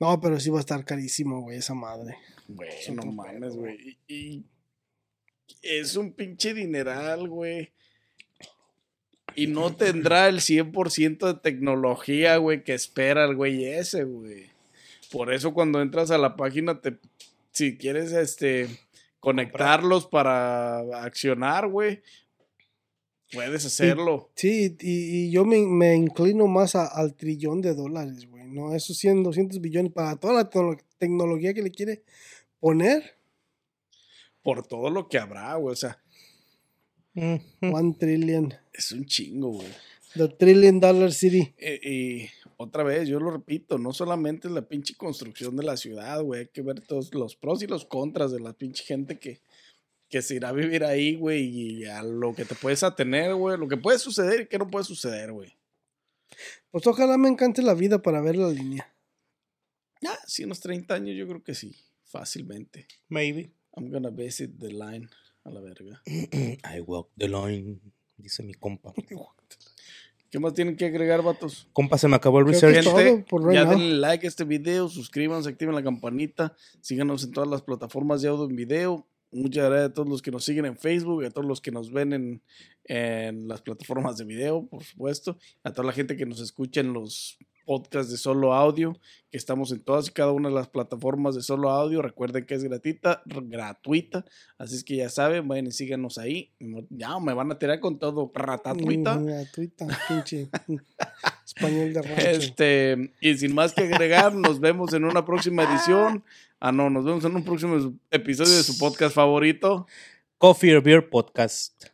No, pero sí va a estar carísimo, güey, esa madre.
Güey, no mames, güey. Y, y es un pinche dineral, güey. Y no *laughs* tendrá el 100% de tecnología, güey, que espera el güey ese, güey. Por eso cuando entras a la página, te, si quieres, este, conectarlos para accionar, güey, puedes hacerlo.
Sí, y, y yo me, me inclino más a- al trillón de dólares, güey. No, esos 100, 200 billones para toda la tecno- tecnología que le quiere poner.
Por todo lo que habrá, güey. O sea.
One trillion.
es un chingo, güey.
The trillion dollar city.
Eh, y otra vez, yo lo repito, no solamente es la pinche construcción de la ciudad, güey, hay que ver todos los pros y los contras de la pinche gente que, que se irá a vivir ahí, güey, y a lo que te puedes atener, güey, lo que puede suceder y que no puede suceder, güey.
Pues ojalá me encante la vida para ver la línea.
Ah, sí, unos 30 años yo creo que sí, fácilmente.
Maybe.
I'm gonna visit the line, a la verga. *clears throat*
I walk the line, dice mi compa. *laughs*
¿Qué más tienen que agregar, vatos?
Compa, se me acabó el
Creo
research.
es todo por right
ya
now.
denle like a este video, suscríbanse, activen la campanita, síganos en todas las plataformas de audio en video. Muchas gracias a todos los que nos siguen en Facebook, a todos los que nos ven en, en las plataformas de video, por supuesto, a toda la gente que nos escucha en los podcasts de solo audio, que estamos en todas y cada una de las plataformas de solo audio. Recuerden que es gratuita, gratuita, así es que ya saben, vayan y síganos ahí. Ya me van a tirar con todo, ratatuita.
Mm, Gratuita, pinche. Español de rancho.
Este, y sin más que agregar, nos vemos en una próxima edición. Ah, no, nos vemos en un próximo episodio de su podcast favorito.
Coffee or Beer Podcast.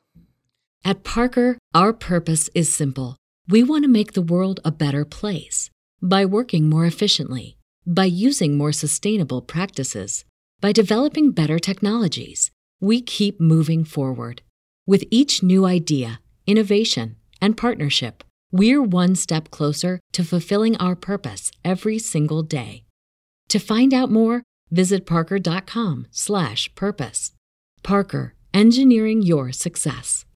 At Parker, our purpose is simple. We want to make the world a better place by working more efficiently, by using more sustainable practices, by developing better technologies. We keep moving forward. With each new idea, innovation, and partnership, we're one step closer to fulfilling our purpose every single day. To find out more, visit parker.com/purpose. Parker, engineering your success.